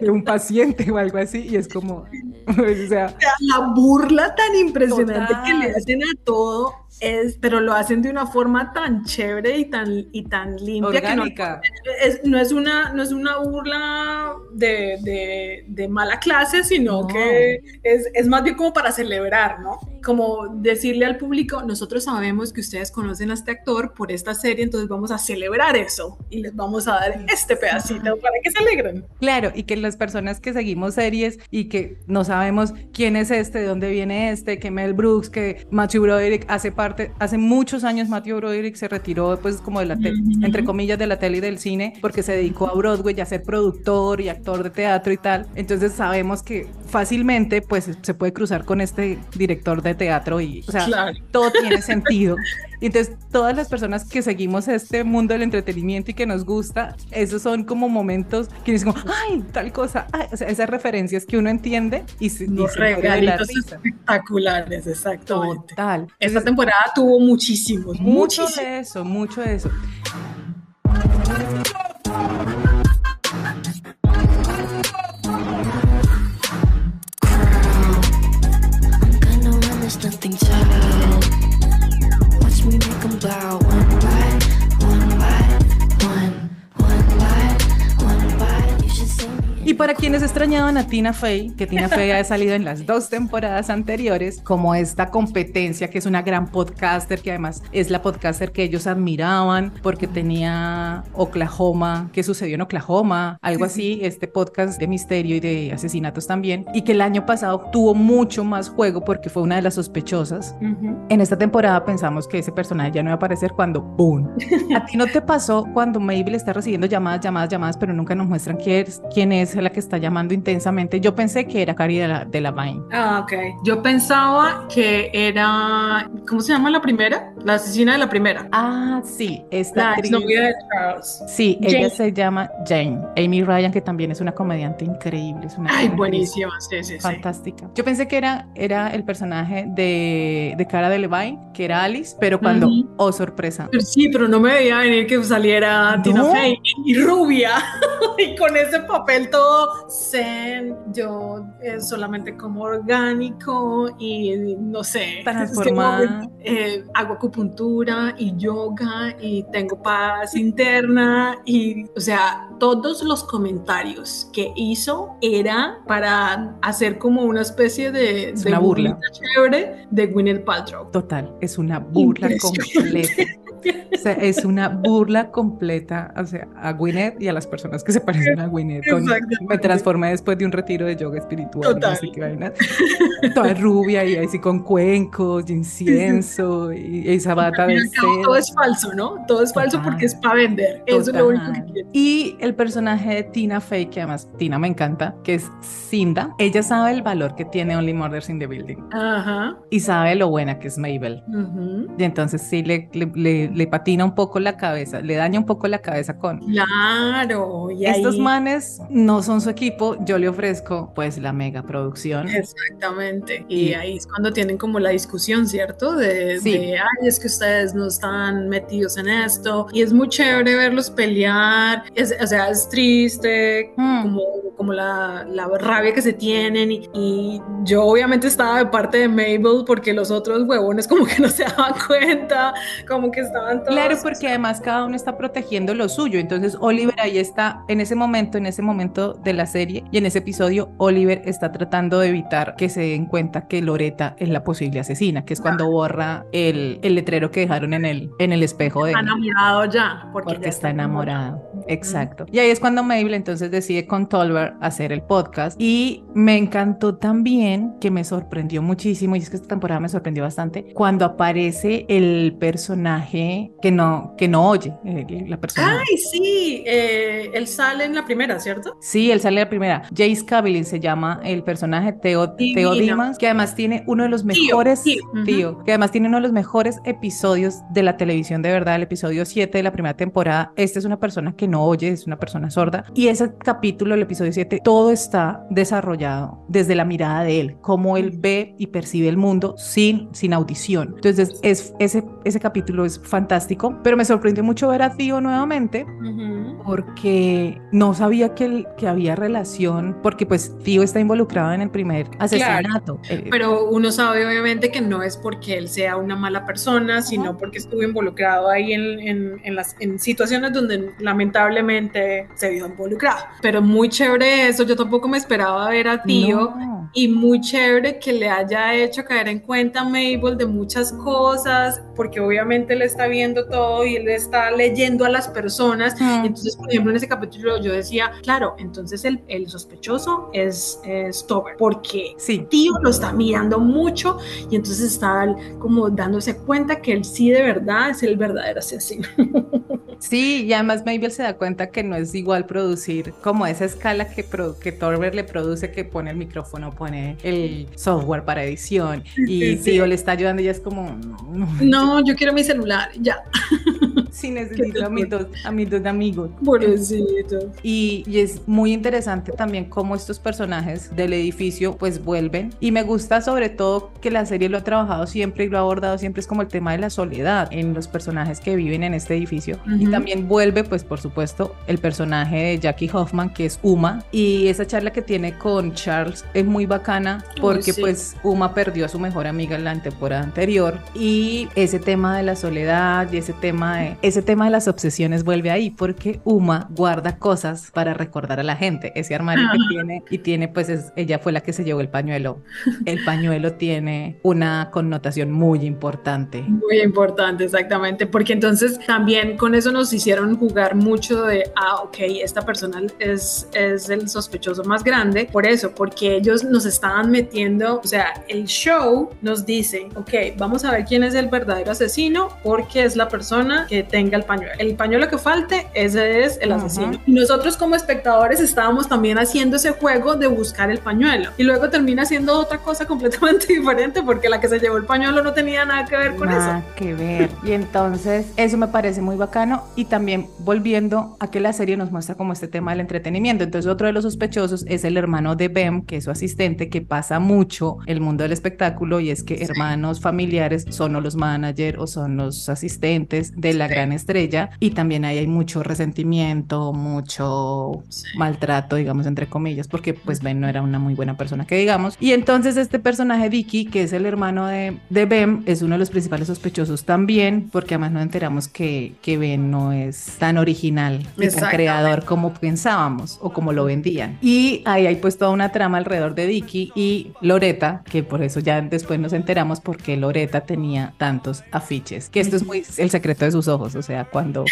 de un paciente o algo así y es como, o sea, La burla tan impresionante que le hacen a todo es, pero lo hacen de una forma tan chévere y tan, y tan limpia orgánica. que no es, no es una, no es una burla de, de- de mala clase, sino No. que es, es más bien como para celebrar, ¿no? Como decirle al público, nosotros sabemos que ustedes conocen a este actor por esta serie, entonces vamos a celebrar eso y les vamos a dar este pedacito para que se alegren. Claro, y que las personas que seguimos series y que no sabemos quién es este, de dónde viene este, que Mel Brooks, que Matthew Broderick hace parte, hace muchos años Matthew Broderick se retiró pues como de la tele, entre comillas de la tele y del cine, porque se dedicó a Broadway a ser productor y actor de teatro y tal. Entonces sabemos que fácilmente pues se puede cruzar con este director de teatro y, o sea, Claro. todo tiene sentido. Y entonces todas las personas que seguimos este mundo del entretenimiento y que nos gusta, esos son como momentos que dicen, como, ay, tal cosa, ay", o sea, esas referencias que uno entiende y se, y se regalitos espectaculares, exactamente. Total. Esta Entonces, temporada tuvo muchísimos, mucho muchísimos. de eso, mucho de eso. Gonna run, there's nothing to Watch me make bow Y para quienes extrañaban a Tina Fey, que Tina Fey ha salido en las dos temporadas anteriores, como esta competencia, que es una gran podcaster, que además es la podcaster que ellos admiraban porque tenía Oklahoma, que sucedió en Oklahoma, algo así, este podcast de misterio y de asesinatos también, y que el año pasado tuvo mucho más juego porque fue una de las sospechosas. En esta temporada pensamos que ese personaje ya no iba a aparecer cuando ¡boom! ¿A ti no te pasó cuando Mabel está recibiendo llamadas, llamadas, llamadas, pero nunca nos muestran quién es, quién es la que está llamando intensamente? Yo pensé que era Cari de la, de la Vine. Ah, ok. Yo pensaba que era. ¿Cómo se llama la primera? La asesina de la primera. Ah, sí, esta La actriz. exnovia de Charles. Sí, ella se llama Jane. Amy Ryan, que también es una comediante increíble. Es una Ay, buenísima. Sí, sí, sí. Fantástica. Yo pensé que era, era el personaje de, de Cara de Levine, que era Alice, pero cuando, oh sorpresa. Pero sí, pero no me veía venir que saliera Tina. Fey y rubia y con ese papel todo zen, yo eh, solamente como orgánico y no sé, es que, eh, hago acupuntura y yoga y tengo paz interna y o sea, todos los comentarios que hizo era para hacer como una especie de, Es de una burla. chévere de Gwyneth Paltrow. Total, es una burla completa. O sea, es una burla completa, o sea, a Gwyneth y a las personas que se parecen a Gwyneth. Con- me transformé después de un retiro de yoga espiritual, Total. no sé qué vaina. Toda rubia y así con cuencos, y incienso y esa bata de cabo, todo es falso, ¿no? Todo es falso Total. porque es para vender. Eso es lo único que Total. quieren. Y el personaje de Tina Fey, que además Tina me encanta, que es Cinda, ella sabe el valor que tiene Only Murders in the Building Ajá. y sabe lo buena que es Mabel. ujú. Y entonces sí le, le, le- le patina un poco la cabeza, le daña un poco la cabeza con... Claro. Y Estos ahí- manes no son su equipo, yo le ofrezco pues la mega producción. Exactamente. Y Y- ahí es cuando tienen como la discusión, ¿cierto? De, Sí. de, ay, es que ustedes no están metidos en esto. Y es muy chévere verlos pelear. Es- o sea, es triste, Mm. como, como la, la rabia que se tienen. Y, y yo obviamente estaba de parte de Mabel porque los otros huevones como que no se daban cuenta, como que estaban todos... Claro, porque además cada uno está protegiendo lo suyo. Entonces Oliver ahí está en ese momento, en ese momento de la serie y en ese episodio, Oliver está tratando de evitar que se den cuenta que Loreta es la posible asesina, que es cuando borra el, el letrero que dejaron en el, en el espejo de Está enamorado ya. Porque, porque ya está enamorada. Exacto. Y ahí es cuando Mabel entonces decide con Tolbert hacer el podcast. Y me encantó también, que me sorprendió muchísimo, y es que esta temporada me sorprendió bastante, cuando aparece el personaje que no, que no oye, eh, la persona. Ay, sí, eh, él sale en la primera, ¿cierto? Sí, él sale la primera. Jace Cavillin se llama el personaje Theo Divino. Dimas, que además tiene uno de los Tío, mejores, tío, ujú. tío, que además tiene uno de los mejores episodios de la televisión de verdad, el episodio 7 de la primera temporada. Este es una persona que no oye, es una persona sorda. Y ese capítulo, el episodio 7, todo está desarrollado desde la mirada de él, cómo él ve y percibe el mundo sin, sin audición. Entonces, es, ese, ese capítulo es fantástico, pero me sorprendió mucho ver a Tío nuevamente Ujú. porque no sabía que, el- que había relación, porque pues Tío está involucrado en el primer asesinato. Eh, Pero uno sabe obviamente que no es porque él sea una mala persona, sino porque estuvo involucrado ahí en, en- en las, en situaciones donde lamentablemente se vio involucrado. Pero muy chévere eso, yo tampoco me esperaba ver a Tío. no. Y muy chévere que le haya hecho caer en cuenta a Mabel de muchas cosas, porque obviamente él está viendo todo y él está leyendo a las personas. Mm. Entonces, por ejemplo, en ese capítulo yo decía, claro, entonces el, el sospechoso es, es Tober, porque Sí, tío lo está mirando mucho y entonces está como dándose cuenta que él sí de verdad es el verdadero asesino. sí, y además Mabel se da cuenta que no es igual producir como esa escala que, que Torber le produce, que pone el micrófono, pone el software para edición, y Sí, sí. Tío le está ayudando y ella es como, no, No, yo quiero mi celular, ya, sí necesito a mis dos, a mis dos amigos. pobrecito. Y, y es muy interesante también cómo estos personajes del edificio pues vuelven. Y me gusta sobre todo que la serie lo ha trabajado siempre y lo ha abordado siempre es como el tema de la soledad en los personajes que viven en este edificio. Y Ujú. también vuelve pues por supuesto el personaje de Jackie Hoffman que es Uma. Y esa charla que tiene con Charles es muy bacana porque sí. pues Uma perdió a su mejor amiga en la temporada anterior. Y ese tema de la soledad y ese tema de, ese tema de las obsesiones vuelve ahí porque Uma guarda cosas para recordar a la gente. Ese armario que tiene y tiene, pues es- ella fue la que se llevó el pañuelo. El pañuelo tiene una connotación muy importante. Muy importante, exactamente, porque entonces también con eso nos hicieron jugar mucho de, ah, ok, esta persona es, es el sospechoso más grande, por eso, porque ellos nos estaban metiendo, o sea, el show nos dice, ok, vamos a ver quién es el verdadero asesino, porque es la persona que tenga el pañuelo. El pañuelo que falte, ese es el Ajá. asesino. Y nosotros como espectadores estábamos también haciendo ese juego de buscar el pañuelo. Y luego termina siendo otra cosa completamente diferente, porque la que se llevó el pañuelo no tenía nada que ver con eso. Nada que ver. Y entonces eso me parece muy bacano y también volviendo a que la serie nos muestra como este tema del entretenimiento. Entonces otro de los sospechosos es el hermano de Bem, que es su asistente, que pasa mucho el mundo del espectáculo y es que hermanos familiares son o los managers o son los asistentes de la gran estrella y también ahí hay mucho resentimiento, mucho maltrato, digamos, entre comillas, porque pues Ben no era una muy buena persona que digamos. Y entonces este personaje Dicky, que es el hermano de, de Ben, es uno de los principales sospechosos también, porque además nos enteramos que, que Ben no es tan original y tan creador como pensábamos o como lo vendían. Y ahí hay pues toda una trama alrededor de Dicky y Loreta, que por eso ya después nos enteramos porque Loreta tenía tantos afiches, que esto es el secreto de sus ojos, o sea, cuando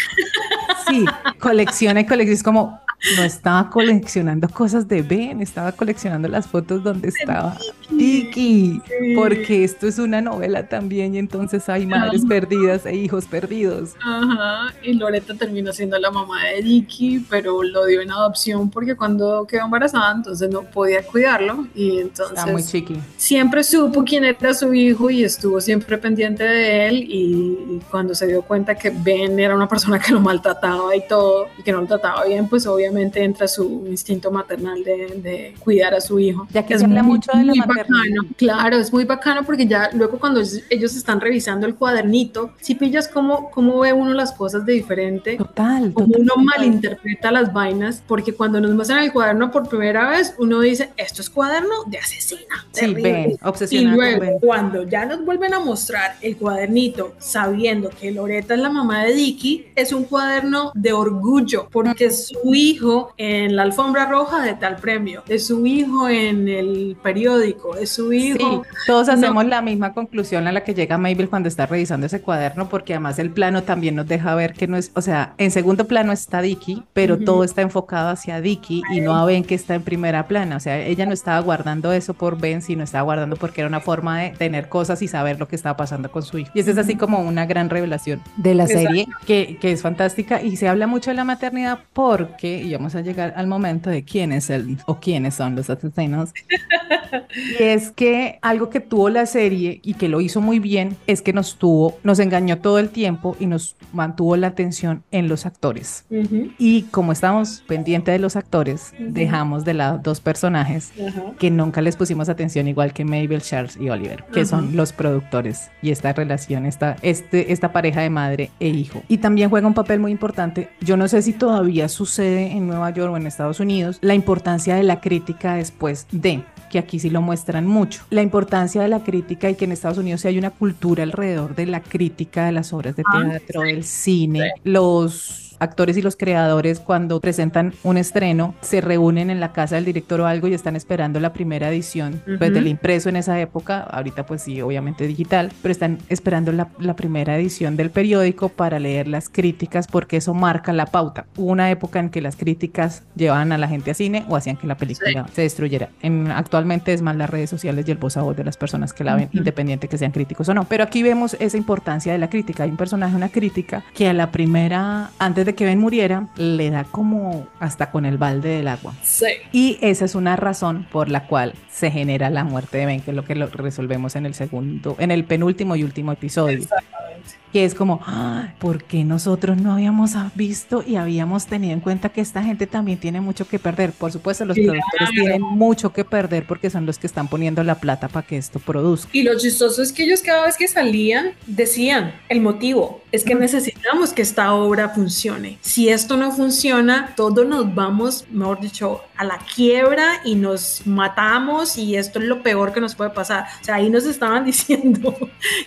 sí, colecciona y colecciona, es como no estaba coleccionando cosas de Ben, estaba coleccionando las fotos donde estaba Tiki, porque esto es una novela también y entonces hay madres perdidas e hijos perdidos. Ajá, y Loreta terminó siendo la mamá de Dicky, pero lo dio en adopción porque cuando quedó embarazada, entonces no podía cuidarlo y entonces Está muy chiqui. siempre supo quién era su hijo y estuvo siempre pendiente de él y cuando se dio cuenta que Ben era una persona que lo maltrataba y todo y que no lo trataba bien, pues obviamente entra su instinto maternal de, de cuidar a su hijo. Ya que se habla mucho de la muy maternidad. bacano, claro, es muy bacano porque ya luego cuando ellos- están revisando el cuadernito, si pillas cómo, cómo ve uno las cosas de diferente, Total, como total, uno total. malinterpreta las vainas, porque cuando nos muestran el cuaderno por primera vez, uno dice, esto es cuaderno de asesina. Sí, terrible". Ben, Y luego, Ben. cuando ya nos vuelven a mostrar el cuadernito, sabiendo que Loreta es la mamá de Dicky, es un cuaderno de orgullo, porque es su hijo en la alfombra roja de tal premio, es su hijo en el periódico, es su hijo. Sí, todos No. hacemos la misma conclusión a la que llega Mabel cuando está revisando ese cuaderno, porque además el plano también nos deja ver que no es, o sea, en segundo plano está Dicky, pero Ujú. todo está enfocado hacia Dicky y no a Ben que está en primera plana. O sea, ella no estaba guardando eso por Ben, sino estaba guardando porque era una forma de tener cosas y saber lo que estaba pasando con su hijo. Y esa es así como una gran revelación de la serie que, que es fantástica y se habla mucho de la maternidad porque, y vamos a llegar al momento de quién es el o quiénes son los asesinos. Y es que algo que tuvo la serie y que lo hizo muy bien es que nos tuvo, nos engañó todo el tiempo y nos mantuvo la atención en los actores. Y como estamos pendientes de los actores, dejamos de lado dos personajes que nunca les pusimos atención, igual que Mabel, Charles y Oliver, que son los productores y esta relación, esta, este, esta pareja de madre e hijo. Y también juega un papel muy importante, yo no sé si todavía sucede en Nueva York o en Estados Unidos, la importancia de la crítica después de que aquí sí lo muestran mucho. La importancia de la crítica y que en Estados Unidos sí hay una cultura alrededor de la crítica de las obras de Ah, teatro, del cine, los actores y los creadores cuando presentan un estreno se reúnen en la casa del director o algo y están esperando la primera edición pues, Ujú. del impreso en esa época, ahorita pues sí, obviamente digital, pero están esperando la, la primera edición del periódico para leer las críticas porque eso marca la pauta. Hubo una época en que las críticas llevaban a la gente a cine o hacían que la película se destruyera. En, actualmente es más las redes sociales y el voz a voz de las personas que la ven, independiente que sean críticos o no. Pero aquí vemos esa importancia de la crítica. Hay un personaje, una crítica, que a la primera, antes de que Ben muriera, le da como hasta con el balde del agua. Sí. Y esa es una razón por la cual se genera la muerte de Ben, que es lo que lo resolvemos en el segundo, en el penúltimo y último episodio. Que es como, "Ah, ¿por qué nosotros no habíamos visto y habíamos tenido en cuenta que esta gente también tiene mucho que perder? Por supuesto, los Claro. productores tienen mucho que perder porque son los que están poniendo la plata para que esto produzca. Y lo chistoso es que ellos cada vez que salían decían el motivo es que necesitamos que esta obra funcione. Si esto no funciona, todos nos vamos, mejor dicho, a la quiebra y nos matamos y esto es lo peor que nos puede pasar. O sea, ahí nos estaban diciendo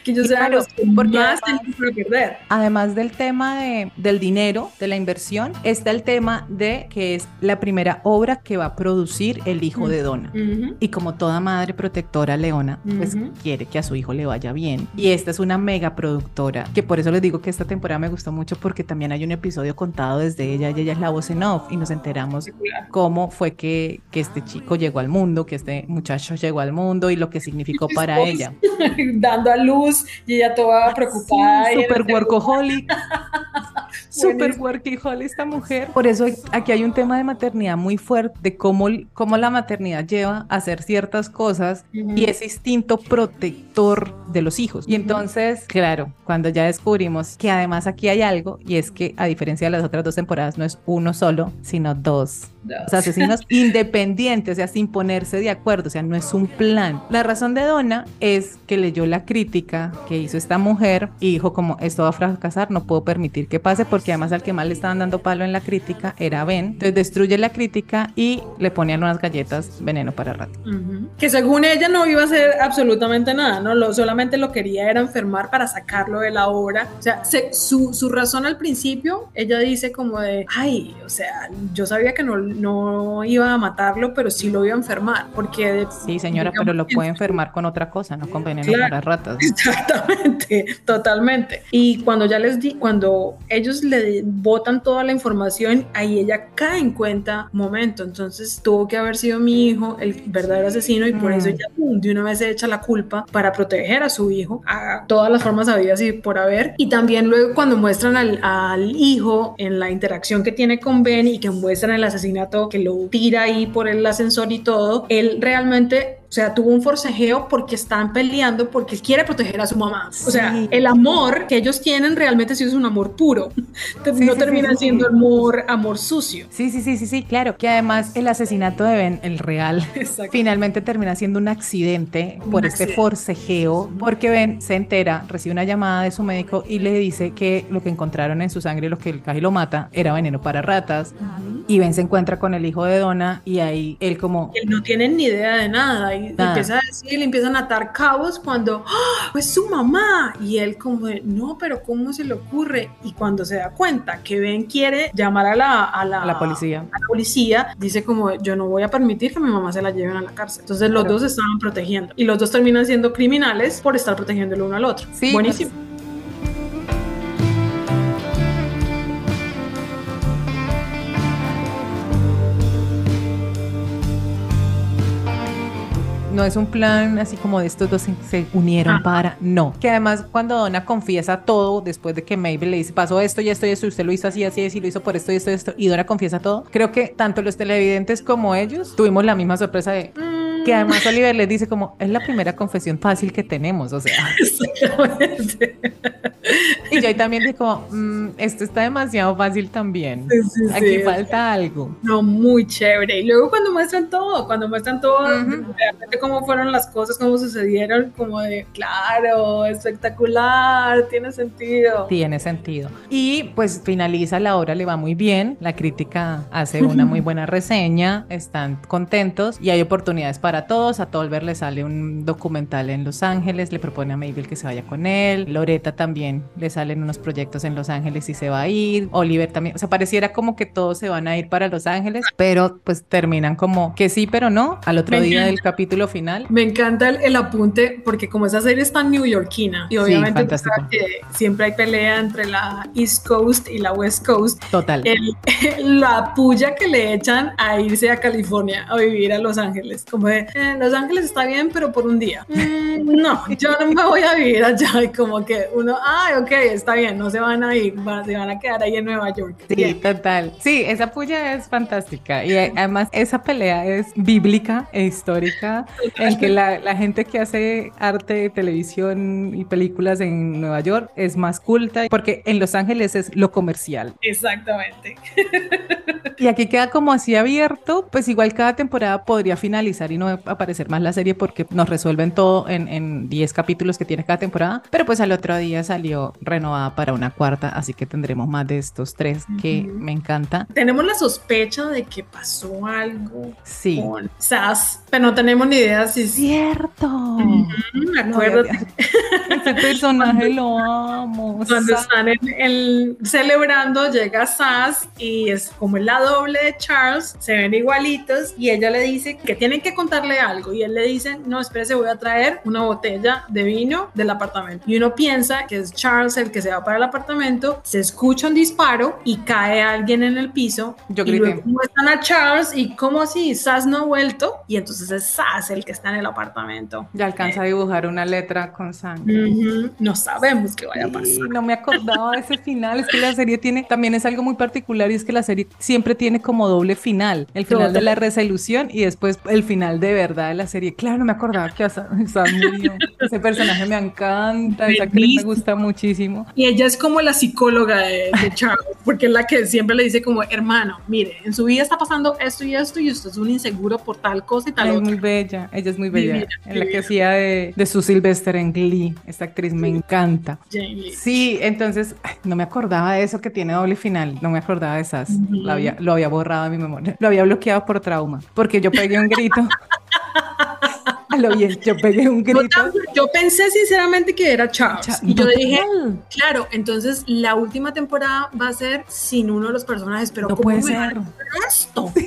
que ellos eran Claro, los que porque más perder. Además del tema de- del dinero, de la inversión, está el tema de que es la primera obra que va a producir el hijo de Donna. Y como toda madre protectora leona, pues quiere que a su hijo le vaya bien. Y esta es una mega productora, que por eso les digo que esta temporada me gustó mucho porque también hay un episodio contado desde ella y ella es la voz en off y nos enteramos cómo fue que, que este chico llegó al mundo, que este muchacho llegó al mundo y lo que significó para ella. Dando a luz y ella toda preocupada. Super workaholic. Super workaholic esta mujer. Por eso aquí hay un tema de maternidad muy fuerte, de cómo, cómo la maternidad lleva a hacer ciertas cosas Ujú. y ese instinto protector de los hijos. Y entonces, claro, cuando ya descubrimos que además aquí hay algo, y es que a diferencia de las otras dos temporadas, no es uno solo, sino dos. Los asesinos independientes, o sea, sin ponerse de acuerdo, o sea, no es un plan. La razón de Donna es que leyó la crítica que hizo esta mujer y dijo como esto va a fracasar, no puedo permitir que pase porque además al que más le estaban dando palo en la crítica era Ben. Entonces destruye la crítica y le ponían unas galletas veneno para rato. Ujú. Que según ella no iba a hacer absolutamente nada, ¿no? Lo, solamente lo quería era enfermar para sacarlo de la obra. O sea, se- su, su razón al principio, ella dice como de, ay, o sea, yo sabía que no, no iba a matarlo, pero sí lo iba a enfermar, porque... Sí, señora, pero lo puede enfermar con otra cosa, no con veneno Claro. para ratas. Exactamente, totalmente. Y cuando ya les di, cuando ellos le botan toda la información, ahí ella cae en cuenta, momento, entonces tuvo que haber sido mi hijo el verdadero asesino y por Mm. eso ella pum, de una vez se echa la culpa para proteger a su hijo a todas las formas habidas y por haber. Y también luego cuando muestran al, al hijo en la interacción que tiene con Ben y que muestran el asesinato que lo tira ahí por el ascensor y todo, él realmente o sea, tuvo un forcejeo porque están peleando porque él quiere proteger a su mamá. O sea, Sí. el amor que ellos tienen realmente sí es un amor puro. Sí, no sí, termina siendo amor, amor sucio. Sí, sí, sí, sí, sí, claro. Que además el asesinato de Ben, el real, Exacto. finalmente termina siendo un accidente por Un este accidente. forcejeo, porque Ben se entera, recibe una llamada de su médico y le dice que lo que encontraron en su sangre, lo que casi lo mata, era veneno para ratas. Y Ben se encuentra con el hijo de Donna y ahí él como... Él no tiene ni idea de nada y empieza a decir, le empiezan a atar cabos cuando, ¡Ah! pues su mamá. Y él como de, no, pero ¿cómo se le ocurre? Y cuando se da cuenta que Ben quiere llamar a la, a la, A la policía. a la policía, dice como, yo no voy a permitir que mi mamá se la lleven a la cárcel. Entonces los dos estaban protegiendo y los dos terminan siendo criminales por estar protegiendo el uno al otro. Sí, Buenísimo. No es un plan así como de estos dos se, unieron Ah. para. No. Que además, cuando Donna confiesa todo, después de que Mabel le dice, pasó esto y esto y esto, usted lo hizo así, así, así, lo hizo por esto y esto y esto, y Donna confiesa todo, creo que tanto los televidentes como ellos tuvimos la misma sorpresa de. Que además Oliver les dice como, es la primera confesión fácil que tenemos, o sea. Y yo ahí también dije como, "Mm, esto está demasiado fácil también. Sí, sí, Aquí sí. falta algo. No, muy chévere. Y luego cuando muestran todo, cuando muestran todo, Ujú. realmente cómo fueron las cosas, cómo sucedieron, como de, claro, espectacular, tiene sentido. Tiene sentido. Y pues finaliza la obra, le va muy bien, la crítica hace una muy buena reseña, están contentos y hay oportunidades para todos. A Tolver le sale un documental en Los Ángeles, le propone a Mabel que se vaya con él. Loreta también le salen unos proyectos en Los Ángeles y se va a ir. Oliver también, o sea, pareciera como que todos se van a ir para Los Ángeles, pero pues terminan como que sí, pero no, al otro día del capítulo final. Me encanta el, el apunte porque como esa serie es tan newyorkina y obviamente sabes que siempre hay pelea entre la East Coast y la West Coast. Total. El- la puya que le echan a irse a California a vivir a Los Ángeles. Como de, "Eh, Los Ángeles está bien, pero por un día. "Mm, no, yo no me voy a vivir allá. Y como que uno, ay, ok, está bien, no se van a ir, van- se van a quedar ahí en Nueva York. Sí, Bien. total. Sí, esa puya es fantástica. Y eh, además esa pelea es bíblica e histórica, en que la, la gente que hace arte, televisión y películas en Nueva York es más culta, porque en Los Ángeles es lo comercial. Exactamente. Y aquí queda como así abierto, pues igual cada temporada podría finalizar y no aparecer más la serie porque nos resuelven todo en, en 10 capítulos que tiene cada temporada. Pero pues al otro día salió renovada para una cuarta, así que tendremos más de estos tres que me encanta. Tenemos la sospecha de que pasó algo Sí. con Sass, pero no tenemos ni idea si sí. Cierto. Acuérdate. Ese personaje lo amo. Cuando Sa- están en el, celebrando, llega Sass y es como la doble de Charles, se ven igualitos y ella le dice que tienen que contarle algo y él le dice, no, espérese, voy a traer una botella de vino del apartamento. Y uno piensa que es Charles el que se va para el apartamento, se escucha un disparo y cae alguien en el piso. Yo y grité. luego muestran a Charles y como así, Sass no ha vuelto y entonces es Sass el que está en el apartamento. Ya alcanza a dibujar una letra con sangre. Ujú, No sabemos qué vaya a pasar. Sí, no me acordaba de ese final. Es que la serie tiene, también es algo muy particular y es que la serie siempre tiene como doble final. El final de la resolución y después el final de verdad de la serie. Claro, no me acordaba que Asa- Sam murió. Ese personaje me encanta, esa actriz me gusta muchísimo. Y ella es como la psicóloga de, de Charles, porque es la que siempre le dice como, hermano, mire, en su vida está pasando esto y esto y usted es un inseguro por tal cosa y tal es otra. muy bella, ella es muy bella. Divina, en la que hacía de, de su Sylvester en Glee. Esta actriz me encanta. Sí, entonces ay, no me acordaba de eso que tiene doble final, no me acordaba de esas, lo, había, lo había borrado de mi memoria, lo había bloqueado por trauma, porque yo pegué un grito. A lo bien, yo pegué un grito. yo pensé sinceramente que era Charles. Cha- y yo dije, claro, entonces la última temporada va a ser sin uno de los personajes, pero No ¿cómo puede ser. esto?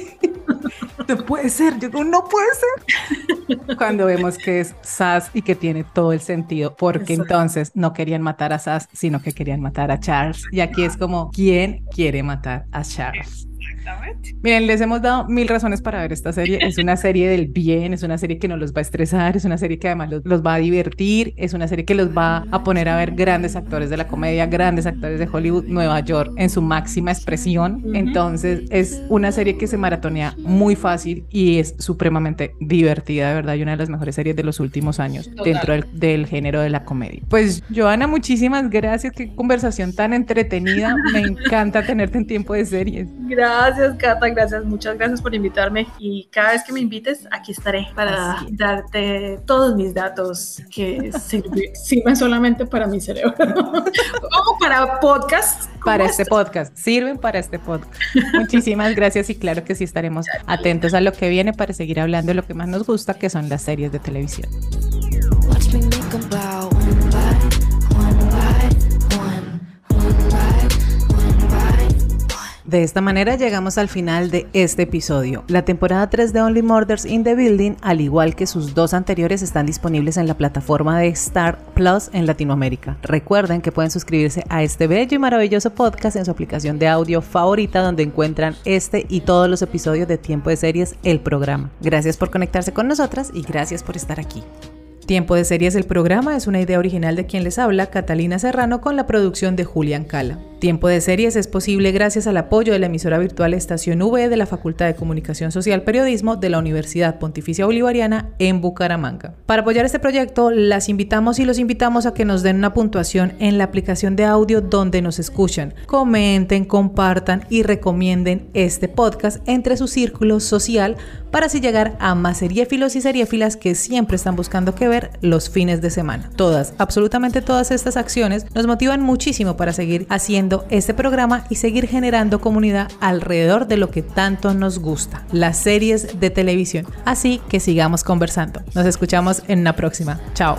No puede ser, yo digo, no puede ser. Cuando vemos que es Sass y que tiene todo el sentido, porque entonces no querían matar a Sass, sino que querían matar a Charles. Y aquí es como, ¿quién quiere matar a Charles? Exactamente. Miren, les hemos dado mil razones para ver esta serie. Es una serie del bien, es una serie que no los va a estresar, es una serie que además los, los va a divertir, es una serie que los va a poner a ver grandes actores de la comedia, grandes actores de Hollywood, Nueva York en su máxima expresión. Entonces es una serie que se maratonea muy fácil y es supremamente divertida, de verdad, y una de las mejores series de los últimos años dentro del, del género de la comedia. Pues Joana, muchísimas gracias, qué conversación tan entretenida, me encanta tenerte en tiempo de series. Gracias, Cata, gracias, muchas gracias por invitarme. Y cada vez que me invites, aquí estaré para es. darte todos mis datos que sirven solamente para mi cerebro. o para podcast. para este podcast, sirven para este podcast. Muchísimas gracias y claro que sí estaremos atentos a lo que viene para seguir hablando de lo que más nos gusta, que son las series de televisión. De esta manera llegamos al final de este episodio. La temporada 3 de Only Murders in the Building, al igual que sus dos anteriores, están disponibles en la plataforma de Star Plus en Latinoamérica. Recuerden que pueden suscribirse a este bello y maravilloso podcast en su aplicación de audio favorita donde encuentran este y todos los episodios de Tiempo de Series, el programa. Gracias por conectarse con nosotras y gracias por estar aquí. Tiempo de Series el programa es una idea original de quien les habla, Catalina Serrano, con la producción de Julián Cala. Tiempo de Series es posible gracias al apoyo de la emisora virtual Estación V de la Facultad de Comunicación Social Periodismo de la Universidad Pontificia Bolivariana en Bucaramanga. Para apoyar este proyecto, las invitamos y los invitamos a que nos den una puntuación en la aplicación de audio donde nos escuchan. Comenten, compartan y recomienden este podcast entre su círculo social para así llegar a más seriéfilos y seriéfilas que siempre están buscando que ver los fines de semana. Todas, absolutamente todas estas acciones nos motivan muchísimo para seguir haciendo este programa y seguir generando comunidad alrededor de lo que tanto nos gusta, las series de televisión. Así que sigamos conversando. Nos escuchamos en una próxima. Chao.